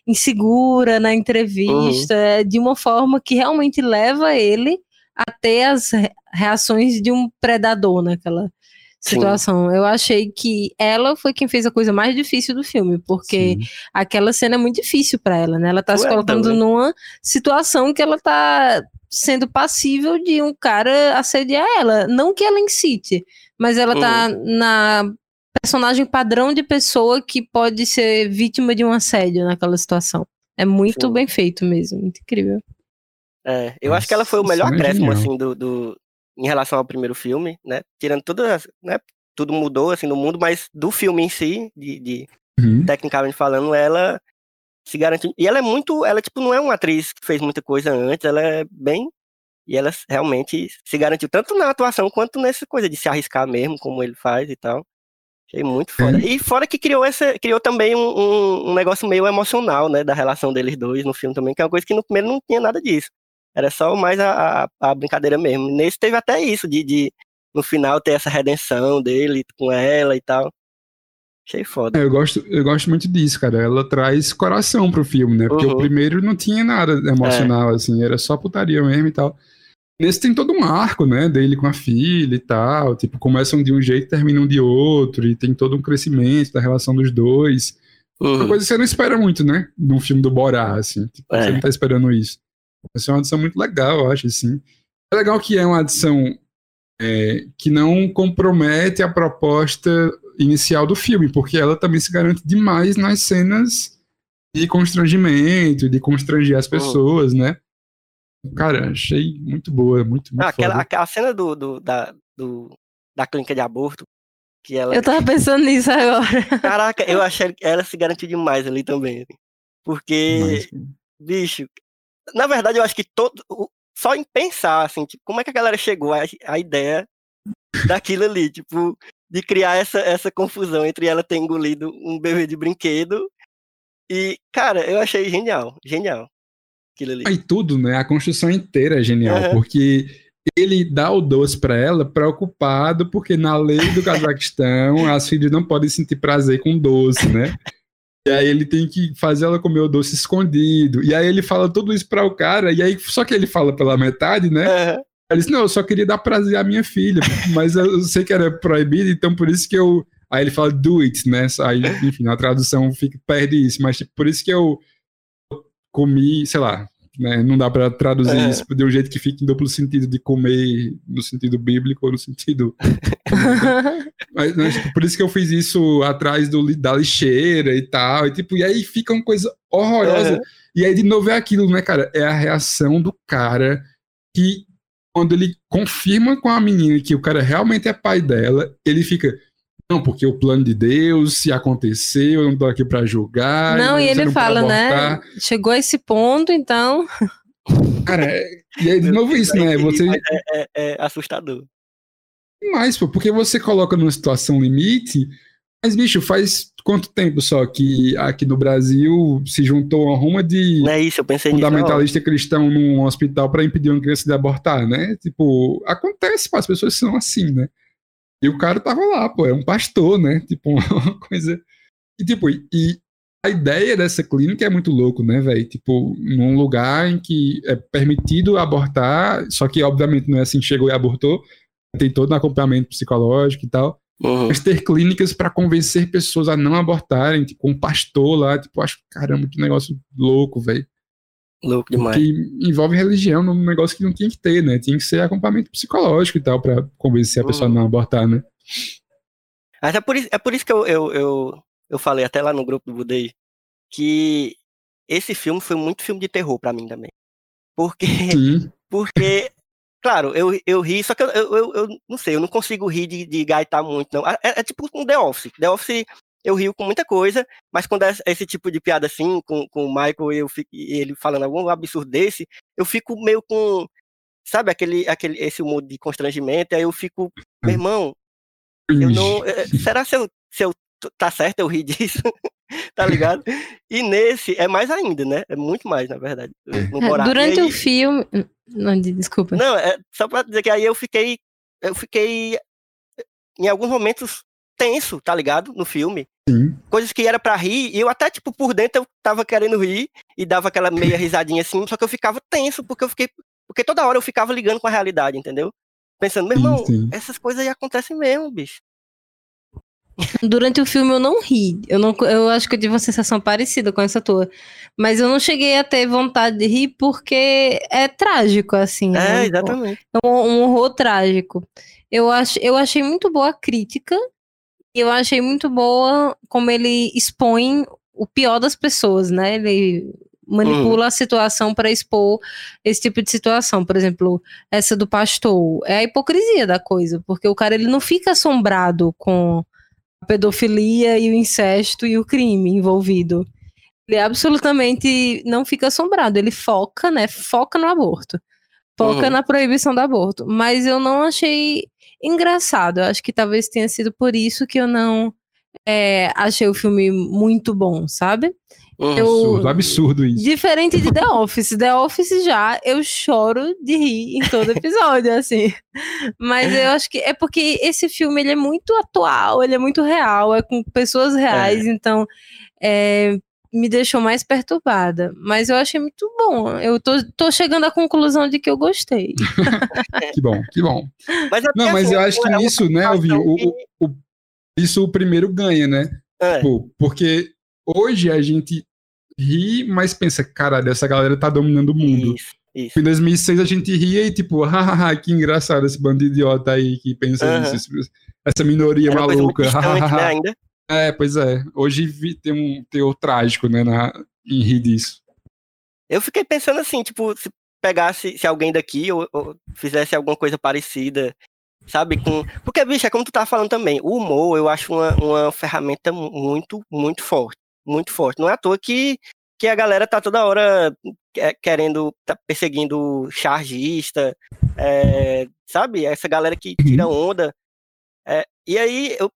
insegura na entrevista de uma forma que realmente leva ele a ter as re- reações de um predador naquela Sim. situação. Eu achei que ela foi quem fez a coisa mais difícil do filme, porque Sim. aquela cena é muito difícil pra ela, né? Ela tá se Ué, colocando também. numa situação que ela tá sendo passível de um cara assediar ela. Não que ela incite, mas ela tá na personagem padrão de pessoa que pode ser vítima de um assédio naquela situação. É muito Sim. bem feito mesmo, muito incrível. É, eu acho que ela foi o Nossa, melhor é acréscimo, genial. assim, do, do- em relação ao primeiro filme, né? Tirando tudo, né? Tudo mudou, assim, no mundo, mas do filme em si, de, de- Uhum. tecnicamente falando, ela se garantiu. E ela é muito, ela, tipo, não é uma atriz que fez muita coisa antes, ela é bem... E ela realmente se garantiu tanto na atuação quanto nessa coisa de se arriscar mesmo, como ele faz e tal. Achei muito foda. E fora que criou essa, criou também um, um, um negócio meio emocional, né, da relação deles dois no filme também, que é uma coisa que no primeiro não tinha nada disso. Era só mais a, a, a brincadeira mesmo. Nesse teve até isso, de, de no final ter essa redenção dele com ela e tal. Achei foda. É, Eu gosto, eu gosto muito disso, cara. Ela traz coração pro filme, né? Porque Uhum. o primeiro não tinha nada emocional, assim, era só putaria mesmo e tal. Nesse tem todo um arco, né? Dele com a filha e tal. Tipo, começam de um jeito e terminam de outro. E tem todo um crescimento da relação dos dois. Uma Uhum. coisa que você não espera muito, né? Num filme do Borá, assim. Tipo, É. Você não tá esperando isso. Essa é uma adição muito legal, eu acho, assim. É legal que é uma adição é, que não compromete a proposta inicial do filme, porque ela também se garante demais nas cenas de constrangimento, de constranger as pessoas, né? Cara, achei muito boa, muito, muito Ah, aquela, foda. aquela cena do, do, da, do, da clínica de aborto, que ela. Eu tava pensando nisso agora. Caraca, eu achei que ela se garantiu demais ali também. assim. Porque, Mas, bicho, na verdade eu acho que todo. Só em pensar, assim, tipo, como é que a galera chegou à, à ideia daquilo ali, tipo, de criar essa, essa confusão entre ela ter engolido um bebê de brinquedo. E, cara, eu achei genial, genial. Aquilo ali. E tudo, né? A construção inteira é genial, Aham. porque ele dá o doce pra ela preocupado, porque na lei do Cazaquistão as filhas não podem sentir prazer com doce, né? E aí ele tem que fazer ela comer o doce escondido. E aí ele fala tudo isso para o cara, e aí só que ele fala pela metade, né? Aham. Ele disse: Não, eu só queria dar prazer à minha filha, mas eu sei que era proibido, então por isso que eu. Aí ele fala do it, né? Aí, enfim, na tradução fica, perde isso, mas tipo, por isso que eu comi, sei lá, né? Não dá pra traduzir É. isso de um jeito que fique em duplo sentido de comer no sentido bíblico ou no sentido. Mas, tipo, por isso que eu fiz isso atrás do, da lixeira e tal. E, tipo, e aí fica uma coisa horrorosa. Aham. E aí, de novo, é aquilo, né, cara? É a reação do cara que, quando ele confirma com a menina que o cara realmente é pai dela, ele fica. Não, porque o plano de Deus, se aconteceu, eu não tô aqui pra julgar. Não, mas e ele pode fala, né? Chegou a esse ponto, então. Cara, é- e aí, de novo, isso, né? Você, Mas É, é- é assustador. mais, pô, porque você coloca numa situação limite Mas, bicho, faz quanto tempo só que aqui no Brasil se juntou uma ruma de Não é isso, eu pensei nisso. fundamentalista cristão num hospital para impedir uma criança de abortar, né? Tipo, acontece, pô, as pessoas são assim, né? E o cara tava lá, pô, é um pastor, né? Tipo, uma coisa. E, tipo, e a ideia dessa clínica é muito louco, né, velho? Tipo, num lugar em que é permitido abortar, só que, obviamente, não é assim, chegou e abortou, tem todo um acompanhamento psicológico e tal. Uhum. Mas ter clínicas para convencer pessoas a não abortarem, tipo, um pastor lá, tipo, acho, caramba, que negócio louco, velho. Louco demais. Que envolve religião num negócio que não tinha que ter, né? Tinha que ser acompanhamento psicológico e tal, para convencer a pessoa a Uhum. não abortar, né? Mas é por isso, é por isso que eu, eu, eu, eu falei até lá no grupo do Budei que esse filme foi muito filme de terror pra mim também. Porque, Sim. porque claro, eu, eu ri, só que eu, eu, eu, eu não sei, eu não consigo rir de, de gaitar muito, não. É, é tipo um The Office. The Office eu rio com muita coisa, mas quando é esse tipo de piada assim, com, com o Michael e eu fico, e ele falando algum absurdo desse, eu fico meio com, sabe, aquele, aquele, esse humor de constrangimento, aí eu fico, meu irmão, eu não. eh, Será se eu, se eu tá certo eu rir disso? tá ligado? E nesse é mais ainda, né? É muito mais, na verdade. No É. E Durante aí- o filme. Não, de- desculpa. Não, é só pra dizer que aí eu fiquei. Eu fiquei em alguns momentos tenso, tá ligado? No filme. Sim. Coisas que era pra rir, e eu até, tipo, por dentro eu tava querendo rir e dava aquela meia risadinha assim, só que eu ficava tenso, porque eu fiquei. Porque toda hora eu ficava ligando com a realidade, entendeu? Pensando, meu Sim, irmão, sim. essas coisas aí acontecem mesmo, bicho. Durante o filme eu não ri. Eu, não, eu acho que eu tive uma sensação parecida com essa tua. Mas eu não cheguei a ter vontade de rir porque é trágico, assim. né? É, exatamente. É um, um horror trágico. Eu, ach, eu achei muito boa a crítica. E eu achei muito boa como ele expõe o pior das pessoas, né? Ele manipula a situação para expor esse tipo de situação. Por exemplo, essa do pastor. É a hipocrisia da coisa. Porque o cara ele não fica assombrado com a pedofilia e o incesto e o crime envolvido. Ele absolutamente não fica assombrado. Ele foca, né? Foca no aborto. Foca Uhum. na proibição do aborto. Mas eu não achei engraçado. Eu acho que talvez tenha sido por isso que eu não é, achei o filme muito bom, sabe? Eu- Absurdo, absurdo isso. Diferente de The Office. The Office já eu choro de rir em todo episódio, assim. Mas eu acho que é porque esse filme ele é muito atual, ele é muito real, é com pessoas reais, então é, me deixou mais perturbada. Mas eu achei muito bom. Eu tô, tô chegando à conclusão de que eu gostei. Que bom, que bom. Mas é Não, mas assim, eu acho que é nisso, né, Alvinho, o, o- isso o primeiro ganha, né? É, Pô, porque hoje a gente ri, mas pensa, caralho, essa galera tá dominando o mundo. isso, isso. Em 2006 a gente ria e tipo, hahaha, que engraçado esse bando de idiota aí que pensa Aham. nisso, essa minoria Era maluca. distante, né, hahaha. ainda. É, pois é. Hoje vi- tem um teor trágico, né, na, em rir disso. Eu fiquei pensando assim, tipo, se pegasse, se alguém daqui ou, ou fizesse alguma coisa parecida, sabe, com... Porque, bicho, é como tu tá falando também, o humor eu acho uma, uma ferramenta mu- muito, muito forte, muito forte. Não é à toa que, que a galera tá toda hora que- querendo, tá perseguindo chargista, é, sabe, essa galera que tira onda. É, e aí, eu,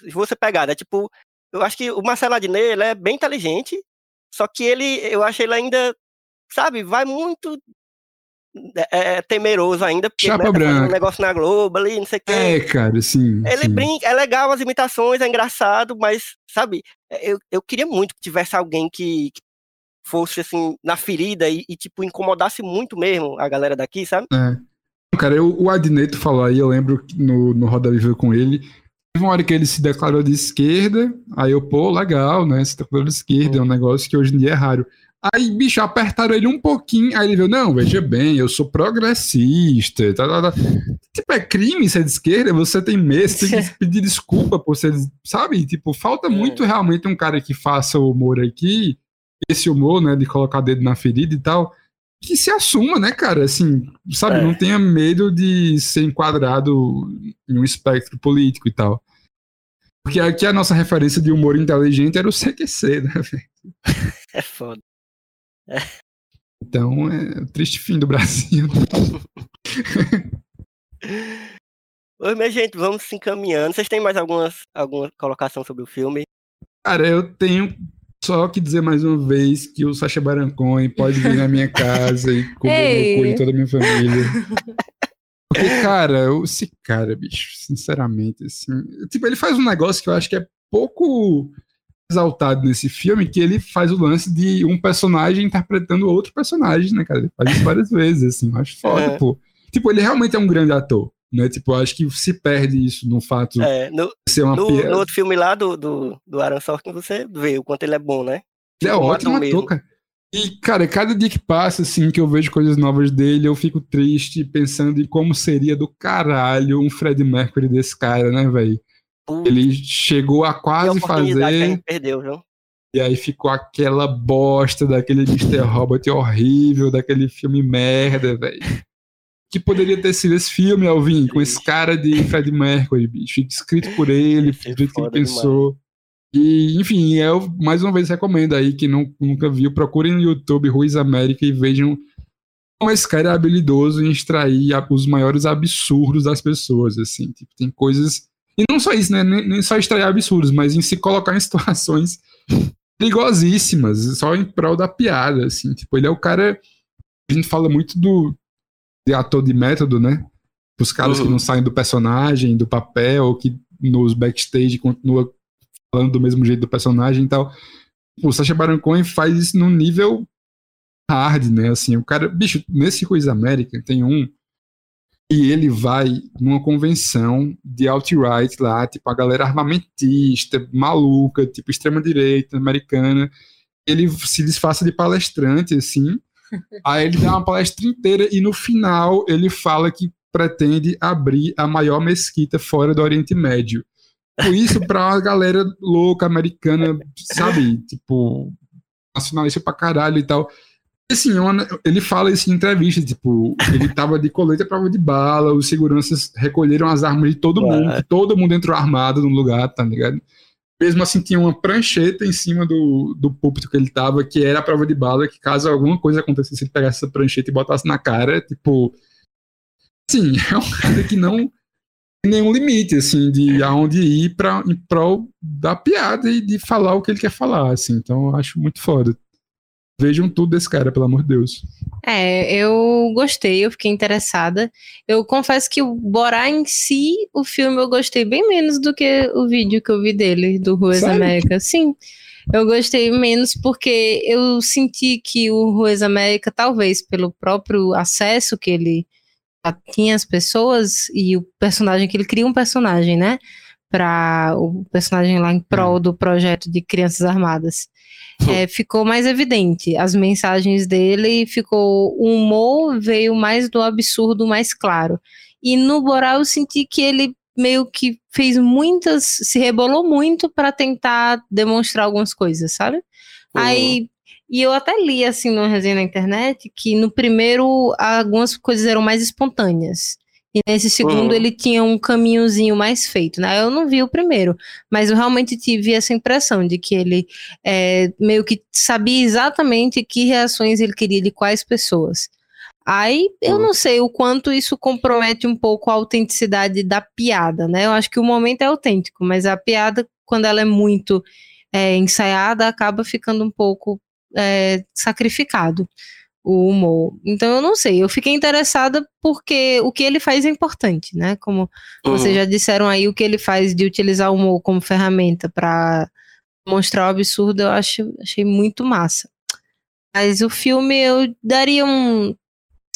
se você pegar, né, tipo, eu acho que o Marcelo Adnet, ele é bem inteligente, só que ele, eu acho ele ainda, sabe, vai muito é, é, temeroso ainda, porque Chapa né, tá um negócio na Globo ali, não sei o quê. É, cara, sim. Ele sim. brinca, é legal as imitações, é engraçado, mas, sabe, eu, eu queria muito que tivesse alguém que, que fosse, assim, na ferida e, e, tipo, incomodasse muito mesmo a galera daqui, sabe? É. Cara, eu, o Adneto falou aí, eu lembro que no, no Roda Viva com ele. Teve uma hora que ele se declarou de esquerda, aí eu, pô, legal, né? Se declarou de esquerda, é um negócio que hoje em dia é raro. Aí, bicho, apertaram ele um pouquinho, aí ele viu, não, veja bem, eu sou progressista, tá, tá, tá. Tipo, é crime ser de esquerda, você tem medo, você tem que pedir desculpa por ser, sabe? Tipo, falta muito realmente um cara que faça o humor aqui, esse humor, né, de colocar dedo na ferida e tal, que se assuma, né, cara? Assim, sabe? É. Não tenha medo de ser enquadrado em um espectro político e tal. Porque aqui a nossa referência de humor inteligente era o CQC, né? velho? É foda. Então, é o triste fim do Brasil. Oi, minha gente, vamos se encaminhando. Vocês têm mais algumas, alguma colocação sobre o filme? Cara, eu tenho só que dizer mais uma vez que o Sacha Baron Cohen pode vir na minha casa e comer Ei. meu cu e toda a minha família. Porque, cara, esse cara, bicho, sinceramente, assim. Tipo, ele faz um negócio que eu acho que é pouco exaltado nesse filme, que ele faz o lance de um personagem interpretando outro personagem, né, cara? Ele faz isso várias vezes, assim, eu acho foda, É. pô. Tipo, ele realmente é um grande ator, né? Tipo, eu acho que se perde isso no fato É, no, de ser uma no, no outro filme lá do, do, do Aaron Sorkin, você vê o quanto ele é bom, né? Ele é Tipo, ótimo ator ator, cara. E, cara, cada dia que passa, assim, que eu vejo coisas novas dele, eu fico triste pensando em como seria do caralho um Fred Mercury desse cara, né, velho? Ele chegou a quase fazer, perdeu, viu? e aí ficou aquela bosta daquele Mr. Robot horrível, daquele filme merda, velho. Que poderia ter sido esse filme, Alvin, com esse cara de Fred Mercury, bicho, escrito por ele, do jeito que ele pensou. E, enfim, eu mais uma vez recomendo aí, que não, nunca viu, procurem no YouTube Ruiz América e vejam como esse cara é habilidoso em extrair os maiores absurdos das pessoas, assim. Tipo, tem coisas. E não só isso, né? Nem, nem só extrair absurdos, mas em se colocar em situações perigosíssimas, só em prol da piada, assim. Tipo, ele é o cara. A gente fala muito do de ator de método, né? Os caras que Uhum. não saem do personagem, do papel, ou que nos backstage continua falando do mesmo jeito do personagem e tal. O Sacha Baron Cohen faz isso num nível hard, né? Assim, o cara, bicho, nesse Ruiz América tem um e ele vai numa convenção de alt-right lá, tipo a galera armamentista, maluca, tipo extrema direita americana. Ele se disfarça de palestrante assim. Aí ele dá uma palestra inteira e no final ele fala que pretende abrir a maior mesquita fora do Oriente Médio. Por isso, pra uma galera louca, americana, sabe? Tipo, nacionalista pra caralho e tal. E, Assim, é ele fala isso em entrevista, tipo, ele tava de colete à prova de bala, os seguranças recolheram as armas de todo mundo, Ah. todo mundo entrou armado no lugar, tá ligado? Mesmo assim, tinha uma prancheta em cima do, do púlpito que ele tava, que era a prova de bala, que caso alguma coisa acontecesse, ele pegasse essa prancheta e botasse na cara, tipo. Sim, é um cara que não nenhum limite, assim, de aonde ir pra, em prol da piada e de falar o que ele quer falar, assim. Então, eu acho muito foda. Vejam tudo desse cara, pelo amor de Deus. É, eu gostei, eu fiquei interessada. Eu confesso que o Borá em si, o filme, eu gostei bem menos do que o vídeo que eu vi dele, do Sério? América. Sim, eu gostei menos porque eu senti que o Ruas América, talvez pelo próprio acesso que ele tinha às pessoas e o personagem, que ele cria um personagem, né? Para o personagem lá em prol do projeto de Crianças Armadas é, ficou mais evidente. As mensagens dele ficou. O humor veio mais do absurdo, mais claro. E no Borá eu senti que ele meio que fez muitas. se rebolou muito para tentar demonstrar algumas coisas, sabe? Aí. E eu até li assim numa resenha na internet que no primeiro algumas coisas eram mais espontâneas. E nesse segundo Uhum. ele tinha um caminhozinho mais feito, né? Eu não vi o primeiro, mas eu realmente tive essa impressão de que ele é, meio que sabia exatamente que reações ele queria de quais pessoas. Aí eu Uhum. não sei o quanto isso compromete um pouco a autenticidade da piada, né? Eu acho que o momento é autêntico, mas a piada, quando ela é muito é, ensaiada, acaba ficando um pouco é, sacrificado o humor. Então eu não sei, eu fiquei interessada porque o que ele faz é importante, né? Como vocês Uhum. já disseram aí, o que ele faz de utilizar o humor como ferramenta para mostrar o absurdo, eu acho, achei muito massa. Mas o filme eu daria um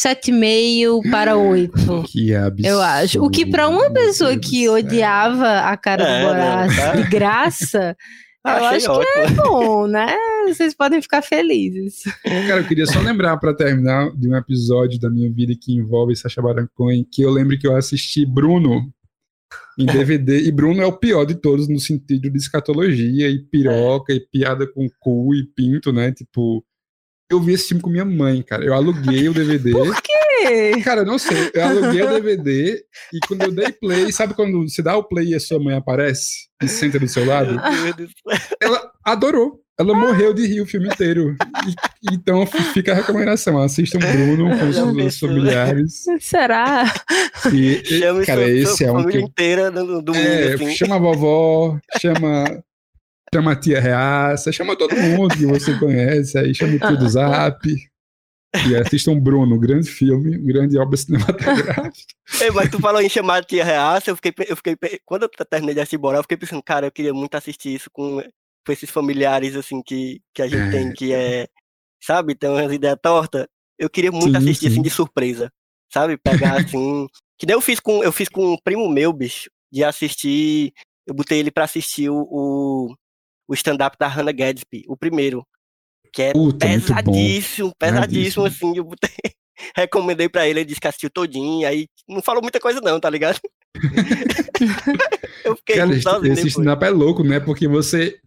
7,5 para 8. Que absurdo. Eu acho. O que para uma pessoa que odiava a cara É, do não, tá. de graça, Ah, eu achei acho que ótimo. é bom, né? Vocês podem ficar felizes. Cara, eu queria só lembrar pra terminar de um episódio da minha vida que envolve Sacha Baron Cohen, que eu lembro que eu assisti Bruno em DVD, e Bruno é o pior de todos no sentido de escatologia e piroca e piada com cu e pinto, né? Tipo, eu vi esse filme com minha mãe, cara. Eu aluguei o DVD. Por quê? Cara, eu não sei. Eu aluguei o DVD e quando eu dei play, sabe quando você dá o play e a sua mãe aparece e senta do seu lado? Ela adorou. ela morreu de rir o filme inteiro. E- então fica a recomendação: assistam Bruno com os seus né? familiares. Será? E, e, Chame cara, esse é um que. inteira do, do mundo, É, assim. chama a vovó, chama, chama a tia Reaça, chama todo mundo que você conhece, aí chama o tio do Zap. E assistam Bruno, grande filme, grande obra cinematográfica. Ei, mas tu falou em chamar de tia reaça, eu fiquei, eu fiquei, quando eu terminei de assistir Borá, eu fiquei pensando, cara, eu queria muito assistir isso com, com esses familiares, assim, que, que a gente É. tem, que é, sabe, tem umas ideias tortas. Eu queria muito Sim, assistir, sim. assim, de surpresa, sabe, pegar, assim, que nem eu fiz com, eu fiz com um primo meu, bicho, de assistir, eu botei ele pra assistir o, o, o stand-up da Hannah Gadsby, o primeiro, que é Puta, bom. pesadíssimo, pesadíssimo, Pesadíssimo. assim, eu botei, recomendei pra ele, ele disse que assistiu todinho, aí não falou muita coisa não, tá ligado? eu fiquei Cara, esse, stand-up é louco, né? Porque você.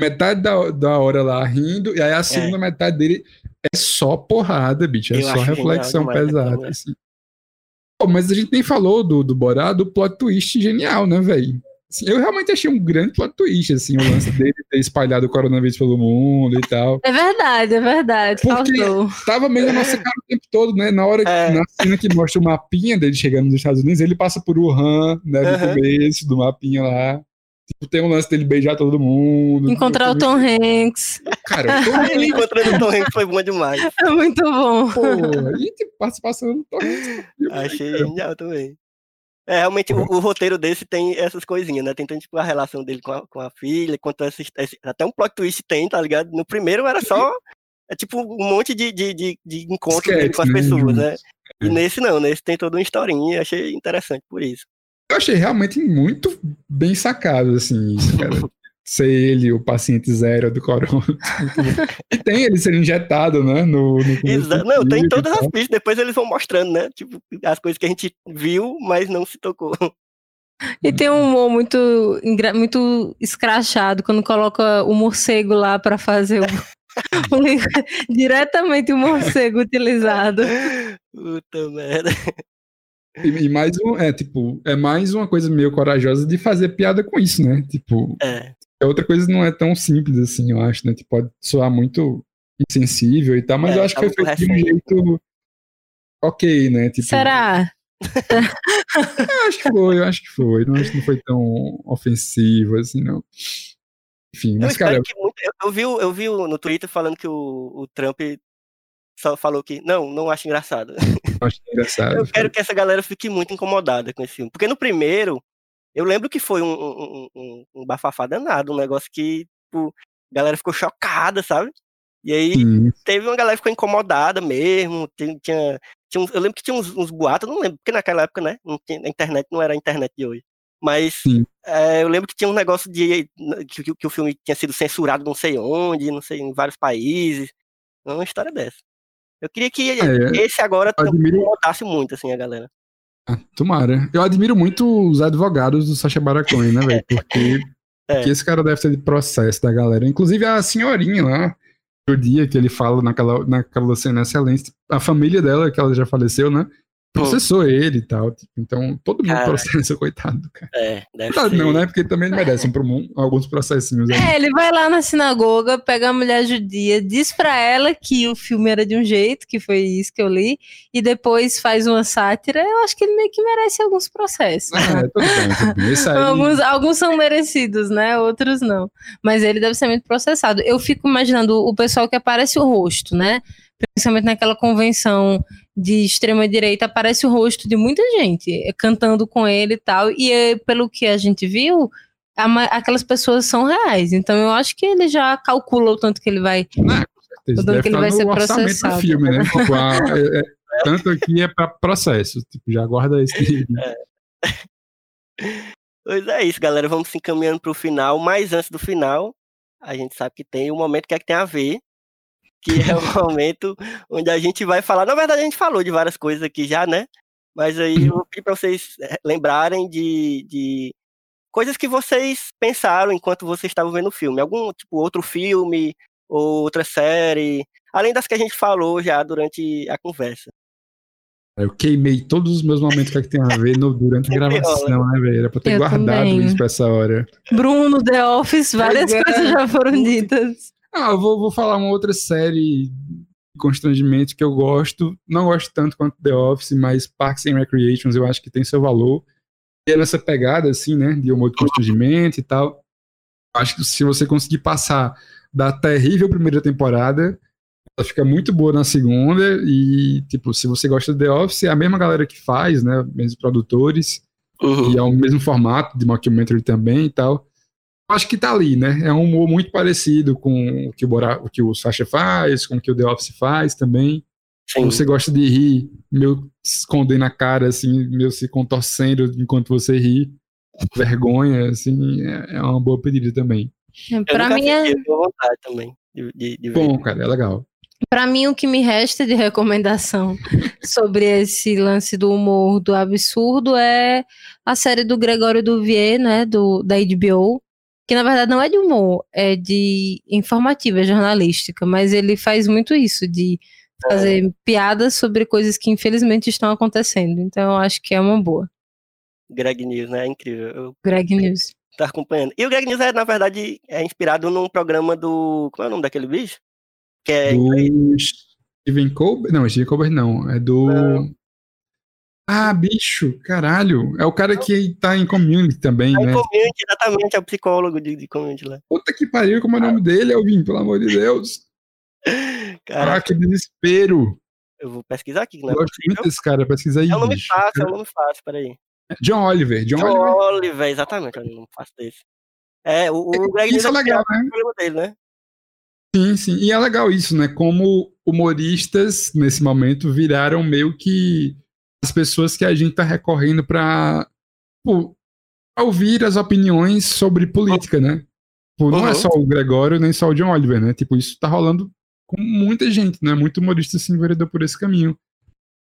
Metade da, da hora lá rindo, e aí a segunda metade dele é só porrada, bicho. É Eu só reflexão demais pesada. Assim. Pô, mas a gente nem falou do, do Borá, do plot twist genial, né, velho? Eu realmente achei um grande plot twist, assim, o lance dele ter espalhado o coronavírus pelo mundo e tal. É verdade, é verdade. Porque- Faltou. Tava meio na nossa cara o tempo todo, né? Na hora que, É. na cena que mostra o mapinha dele chegando nos Estados Unidos, ele passa por Wuhan, né? No Aham. começo do mapinha lá. Tipo, tem um lance dele beijar todo mundo. Encontrar o Tom Hanks. Cara, eu tô Aí ele encontrando o Tom Hanks foi bom demais. É muito bom. Porra, e tipo, participação do Tom Hanks. Achei genial também. É, realmente, o, o roteiro desse tem essas coisinhas, né? Tem tanto, tipo, a relação dele com a, com a filha, quanto esse, esse- até um plot twist tem, tá ligado? No primeiro era só, é tipo um monte de, de, de, de encontro dele Sketch, com as né, pessoas, né? E É. nesse não, nesse tem toda uma historinha, achei interessante por isso. Eu achei realmente muito bem sacado, assim, isso, cara. Ser ele, o paciente zero do corona. e tem ele sendo injetado, né? No, no começo Exa- do Não, tem todas as pistas, depois eles vão mostrando, né? Tipo, as coisas que a gente viu, mas não se tocou. E tem um humor muito, muito escrachado quando coloca o morcego lá pra fazer o, diretamente o morcego utilizado. Puta merda. E, e mais um, é, tipo, é mais uma coisa meio corajosa de fazer piada com isso, né? Tipo, É, a outra coisa não é tão simples assim, eu acho, né? Tipo, pode soar muito insensível e tal, mas É, eu acho tá que foi muito feito de um jeito ok, né? Tipo, Será? Eu acho que foi, eu acho que foi. Não acho que não foi tão ofensivo assim, não. Enfim, Eu mas, cara, que muito- eu, eu vi, eu vi no Twitter falando que o, o Trump só falou que não, não acho engraçado. eu acho engraçado. Eu quero que essa galera fique muito incomodada com esse filme. Porque no primeiro, eu lembro que foi um, um, um, um bafafá danado, um negócio que tipo, a galera ficou chocada, sabe? E aí Sim, teve uma galera que ficou incomodada mesmo. Tinha, tinha, eu lembro que tinha uns, uns boatos, não lembro, porque naquela época, né? Não tinha, a internet não era a internet de hoje. Mas é, eu lembro que tinha um negócio de que, que- o filme tinha sido censurado não sei onde, não sei, em vários países. Uma história dessa. Eu queria que É, esse agora admiro- incomodasse muito, assim, a galera. Ah, tomara. Eu admiro muito os advogados do Sacha Baron Cohen, né, velho? Porque, É. porque esse cara deve ter de processo da galera. Inclusive a senhorinha lá, o dia que ele fala naquela, naquela cena excelente, a família dela, que ela já faleceu, né? Processou ele e tal. tipo, Então, todo mundo Caraca. processa, coitado do cara. É, deve Coitado ser. não, né? Porque também ele merece um, alguns processinhos aí. É, ele vai lá na sinagoga, pega a mulher judia, diz pra ela que o filme era de um jeito, que foi isso que eu li, e depois faz uma sátira. Eu acho que ele meio que merece alguns processos. né? É, tudo bem, tudo bem. Esse aí, Alguns, alguns são merecidos, né? Outros não. Mas ele deve ser muito processado. Eu fico imaginando o pessoal que aparece o rosto, né? Principalmente naquela convenção de extrema direita, aparece o rosto de muita gente eh, cantando com ele e tal. E eh, pelo que a gente viu, aquelas pessoas são reais. Então eu acho que ele já calcula o tanto que ele vai. O deve que ele vai ser processado. filme, né? Tipo, a- é- é- tanto aqui é pra processo. Tipo, já guarda esse. Pois é isso, galera. Vamos se encaminhando pro final. Mas antes do final, a gente sabe que tem o momento que é que tem a ver. Que é o momento onde a gente vai falar. Na verdade, a gente falou de várias coisas aqui já, né? Mas aí eu vou pedir pra vocês eh, lembrarem de, de coisas que vocês pensaram enquanto vocês estavam vendo o filme. Algum, tipo, outro filme ou outra série. Além das que a gente falou já durante a conversa. Eu queimei todos os meus momentos que, é que tem a ver no- durante a gravação, né, velho? Era pra ter Eu guardado também. isso pra essa hora. Bruno, The Office, várias é. coisas já foram ditas. Ah, eu vou, vou falar uma outra série de constrangimento que eu gosto. Não gosto tanto quanto The Office, mas Parks and Recreations eu acho que tem seu valor. E é nessa pegada, assim, né? De humor de constrangimento e tal. Acho que se você conseguir passar da terrível primeira temporada, ela fica muito boa na segunda. E, tipo, se você gosta de The Office, é a mesma galera que faz, né? Mesmos produtores. Uhum. E é o mesmo formato de mockumentary também e tal. Acho que tá ali, né? É um humor muito parecido com o que o, Bora, o, que o Sasha faz, com o que o The Office faz também. Sim. Você gosta de rir, meio se escondendo a cara, assim, meio se contorcendo enquanto você ri. Vergonha, assim, é, é uma boa pedida também. Eu Pra mim, é, vontade também de, de, de ver. Bom, cara, é legal. pra mim, o que me resta de recomendação sobre esse lance do humor do absurdo é a série do Gregório Duvier, né? Do, da HBO. Que na verdade não é de humor, é de informativa, é jornalística, mas ele faz muito isso, de fazer piadas sobre coisas que infelizmente estão acontecendo. Então eu acho que é uma boa. Greg News, né? É incrível. Eu Greg News. tô acompanhando. E o Greg News é, na verdade, é inspirado num programa do. Como é o nome daquele bicho? Que é. Do Steven Colbert? Não, Steven Colbert não. É do. Não. Ah, bicho, caralho. É o cara que tá em community também, É né? community, exatamente, é o psicólogo de, de community lá. Puta que pariu, como é o nome dele, Elvin, pelo amor de Deus. Ah, Caraca, que desespero. eu vou pesquisar aqui, não Eu é gosto muito desse cara, pesquisa aí. É um nome bicho. fácil, é um nome fácil, peraí. John Oliver. John, John Oliver. Oliver, exatamente, é um nome fácil desse. É, o, o Greg Isso é legal, né? programa dele, né? Sim, sim. E é legal isso, né? Como humoristas, nesse momento, viraram meio que as pessoas que a gente tá recorrendo pra pô, ouvir as opiniões sobre política, né? Pô, não é Uhum. só o Gregório, nem só o John Oliver, né? Tipo, isso tá rolando com muita gente, né? Muito humorista se enveredou por esse caminho.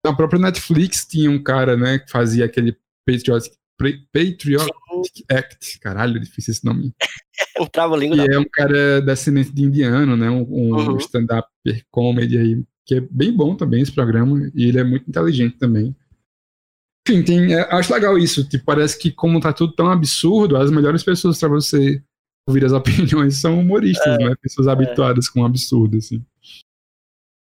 Na própria Netflix tinha um cara, né, que fazia aquele Patriotic, Patriotic Act. Caralho, difícil esse nome. É um trava-língua E é um cara descendente de indiano, né? Um, um Uhum. stand-up comedy aí, que é bem bom também esse programa, e ele é muito inteligente também. Enfim, tem, é, acho legal isso. Tipo, parece que como tá tudo tão absurdo, as melhores pessoas pra você ouvir as opiniões são humoristas, né? Pessoas habituadas com o absurdo, assim.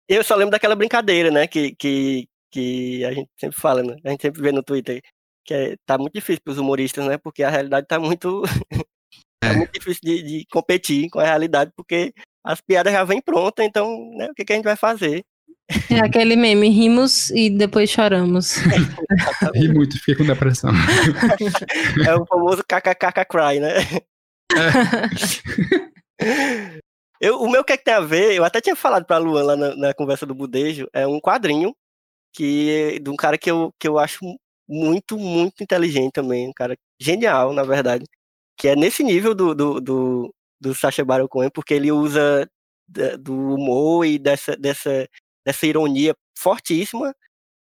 Eu só lembro daquela brincadeira, né? Que, que, que a gente sempre fala, né? A gente sempre vê no Twitter. Que é, tá muito difícil pros humoristas, né? Porque a realidade tá muito. tá É. muito difícil de, de competir com a realidade, porque as piadas já vêm prontas, então, né? O que, que a gente vai fazer? É aquele meme, rimos e depois choramos. Ri muito, fiquei com depressão. É o famoso kkkk cry, né? Eu, o meu que é que tem a ver, eu até tinha falado pra Luan lá na, na conversa do Budejo, é um quadrinho que de um cara que eu, que eu acho muito, muito inteligente também, um cara genial, na verdade, que é nesse nível do, do, do, do Sacha Baron Cohen, porque ele usa da- do humor e dessa, dessa, dessa ironia fortíssima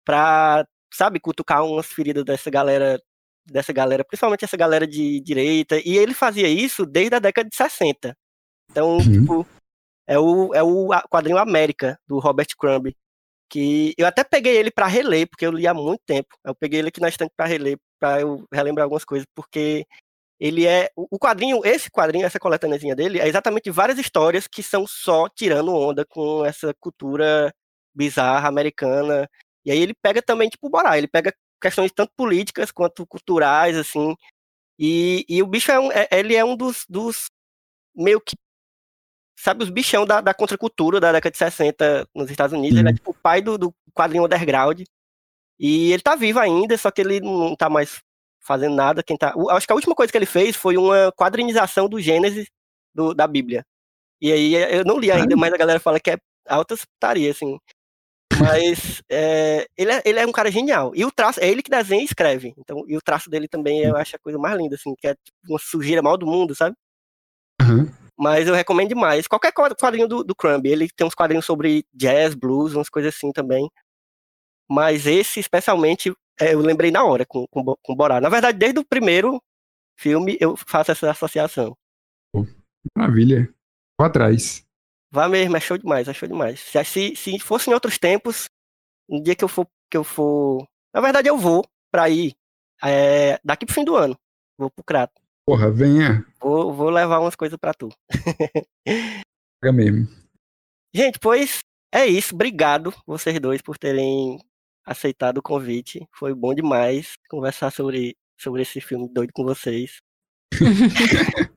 pra, sabe, cutucar umas feridas dessa galera, dessa galera, principalmente essa galera de direita, e ele fazia isso desde a década de 60. Então, Uhum. tipo, é o, é o quadrinho América, do Robert Crumb, que eu até peguei ele pra reler, porque eu li há muito tempo. Eu peguei ele aqui na estante pra reler, pra eu relembrar algumas coisas, porque ele é. O quadrinho, esse quadrinho, essa coletâneazinha dele, é exatamente várias histórias que são só tirando onda com essa cultura bizarra americana. E aí ele pega também, tipo, Borá, ele pega questões tanto políticas quanto culturais, assim. E, e o bicho é um, é- ele é um dos, dos meio que sabe, os bichão da, da contracultura da década de 60 nos Estados Unidos. Ele é Uhum. tipo o pai do, do quadrinho underground. E ele tá vivo ainda, só que ele não tá mais fazendo nada. Quem tá... o- Acho que a última coisa que ele fez foi uma quadrinização do Gênesis do- da Bíblia. E aí eu não li ainda, mas a galera fala que é altas putaria, assim. Mas é, ele, é, ele é um cara genial. E o traço, é ele que desenha e escreve. Então, e o traço dele também eu acho a coisa mais linda, assim, que é tipo uma sujeira mal do mundo, sabe? Mas eu recomendo demais. Qualquer quad- quadrinho do, do Crumb. Ele tem uns quadrinhos sobre jazz, blues, umas coisas assim também. Mas esse, especialmente, é, eu lembrei na hora com, com, com Borá. Na verdade, desde o primeiro filme, eu faço essa associação. Maravilha. Vou atrás. Vá mesmo, é show demais, é show demais. Se, se, se fosse em outros tempos, no dia que eu for. Que eu for... Na verdade, eu vou pra ir é, daqui pro fim do ano. Vou pro Crato. Porra, venha. Vou, vou levar umas coisas pra tu. Paga mesmo. Gente, pois é isso. Obrigado vocês dois por terem aceitado o convite. Foi bom demais conversar sobre, sobre esse filme doido com vocês.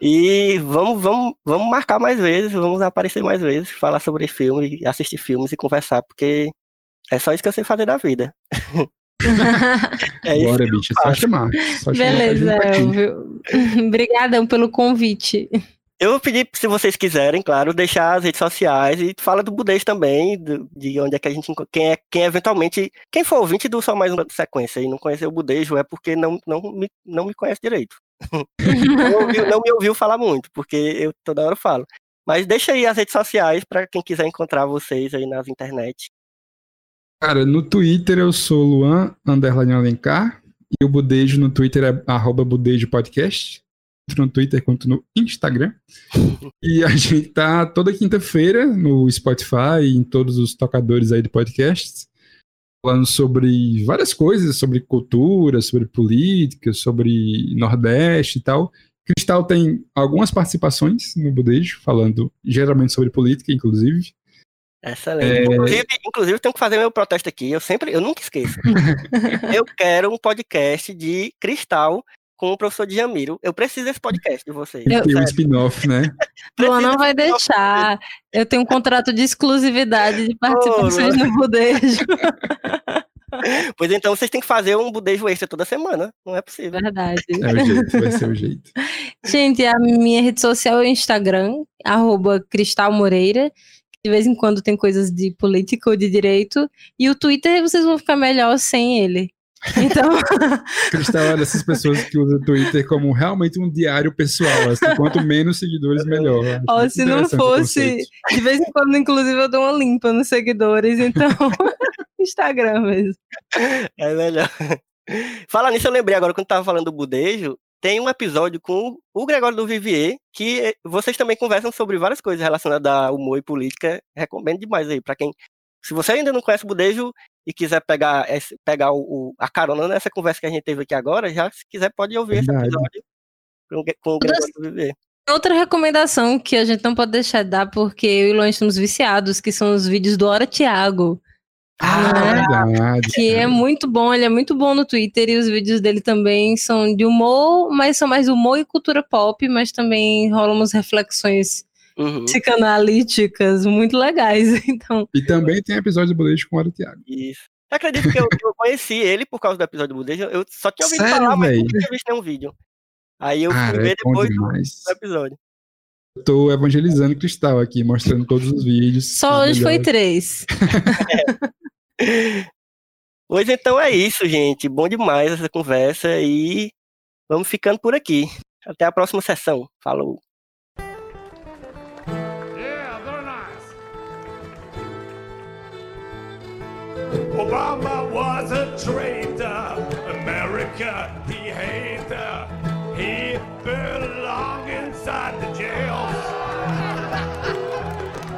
e vamos, vamos, vamos marcar mais vezes, vamos aparecer mais vezes, falar sobre filme, assistir filmes e conversar, porque é só isso que eu sei fazer da vida. é isso Bora, bicho, é só chamar. Só Beleza. Elvio. Obrigadão pelo convite. Eu vou pedir, se vocês quiserem, claro, deixar as redes sociais e fala do Budês também, do- de onde é que a gente quem é quem eventualmente, quem for ouvinte do Só Mais Uma Sequência e não conheceu o Budejo é porque não, não, me, não me conhece direito. não, ouviu- não me ouviu falar muito, porque eu toda hora falo. Mas deixa aí as redes sociais para quem quiser encontrar vocês aí nas internet. Cara, no Twitter eu sou Luan Underline Alencar e o Budejo no Twitter é arroba Budejo Podcast, no Twitter quanto no Instagram. E a gente tá toda quinta-feira no Spotify e em todos os tocadores aí de podcasts, falando sobre várias coisas, sobre cultura, sobre política, sobre Nordeste e tal. Cristal tem algumas participações no Budejo, falando geralmente sobre política, inclusive. Excelente. Inclusive, inclusive, tenho que fazer meu protesto aqui. Eu sempre, eu nunca esqueço. eu quero um podcast de cristal com o professor Djamiro. Eu preciso desse podcast de vocês. E tem um spin-off, né? Luan não vai deixar. Eu tenho um contrato de exclusividade de participações no Budejo. Pois então vocês têm que fazer um budejo extra toda semana. Não é possível. Verdade. É o jeito, vai ser o jeito. Gente, a minha rede social é o Instagram, arroba Cristal Moreira. De vez em quando tem coisas de política ou de direito. E o Twitter vocês vão ficar melhor sem ele. Então, Cristal é dessas pessoas que usam o Twitter como realmente um diário pessoal. Assim, quanto menos seguidores, melhor. Ó, se não fosse. De vez em quando, inclusive, eu dou uma limpa nos seguidores. Então, Instagram mesmo. É melhor. Fala nisso, eu lembrei agora quando tava falando do budejo. Tem um episódio com o Gregório do Vivier, que vocês também conversam sobre várias coisas relacionadas a humor e política. Recomendo demais aí, pra quem. Se você ainda não conhece o budejo e quiser pegar, esse- pegar o, o- a carona nessa conversa que a gente teve aqui agora, já se quiser pode ouvir esse Verdade. episódio com, com o Gregório do Vivier. Outra recomendação que a gente não pode deixar de dar, porque eu e o Luan estamos viciados, que são os vídeos do Hora Tiago. Ah, verdade. Que é muito bom, ele é muito bom no Twitter e os vídeos dele também são de humor, mas são mais humor e cultura pop, mas também rolam umas reflexões Uhum, psicanalíticas muito legais. Então, E também tem episódio do Bolejo com o Mário Thiago. isso. Eu acredito que eu, eu conheci ele por causa do episódio do budejo. Eu só tinha ouvido Sério, falar, mas nunca tinha visto nenhum vídeo. Aí eu Cara, fui ver é depois do, episódio. Eu tô evangelizando Cristal aqui, mostrando todos os vídeos. só os hoje foi melhores. três. Pois então é isso, gente. Bom demais essa conversa e vamos ficando por aqui. Até a próxima sessão. Falou. Obama was a traitor. America, he hated. He belonged inside the jails.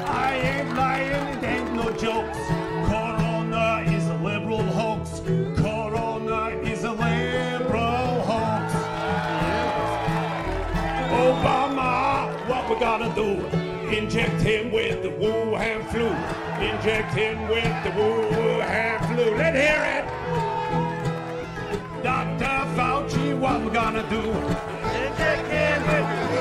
I ain't lying, it ain't no jokes. Corona is a liberal hoax. Corona is a liberal hoax. Obama, what we gonna do? Inject him with the Wuhan flu. Him with the Wuhan flu. Let's hear it. Dr. Fauci, what we gonna do? Inject him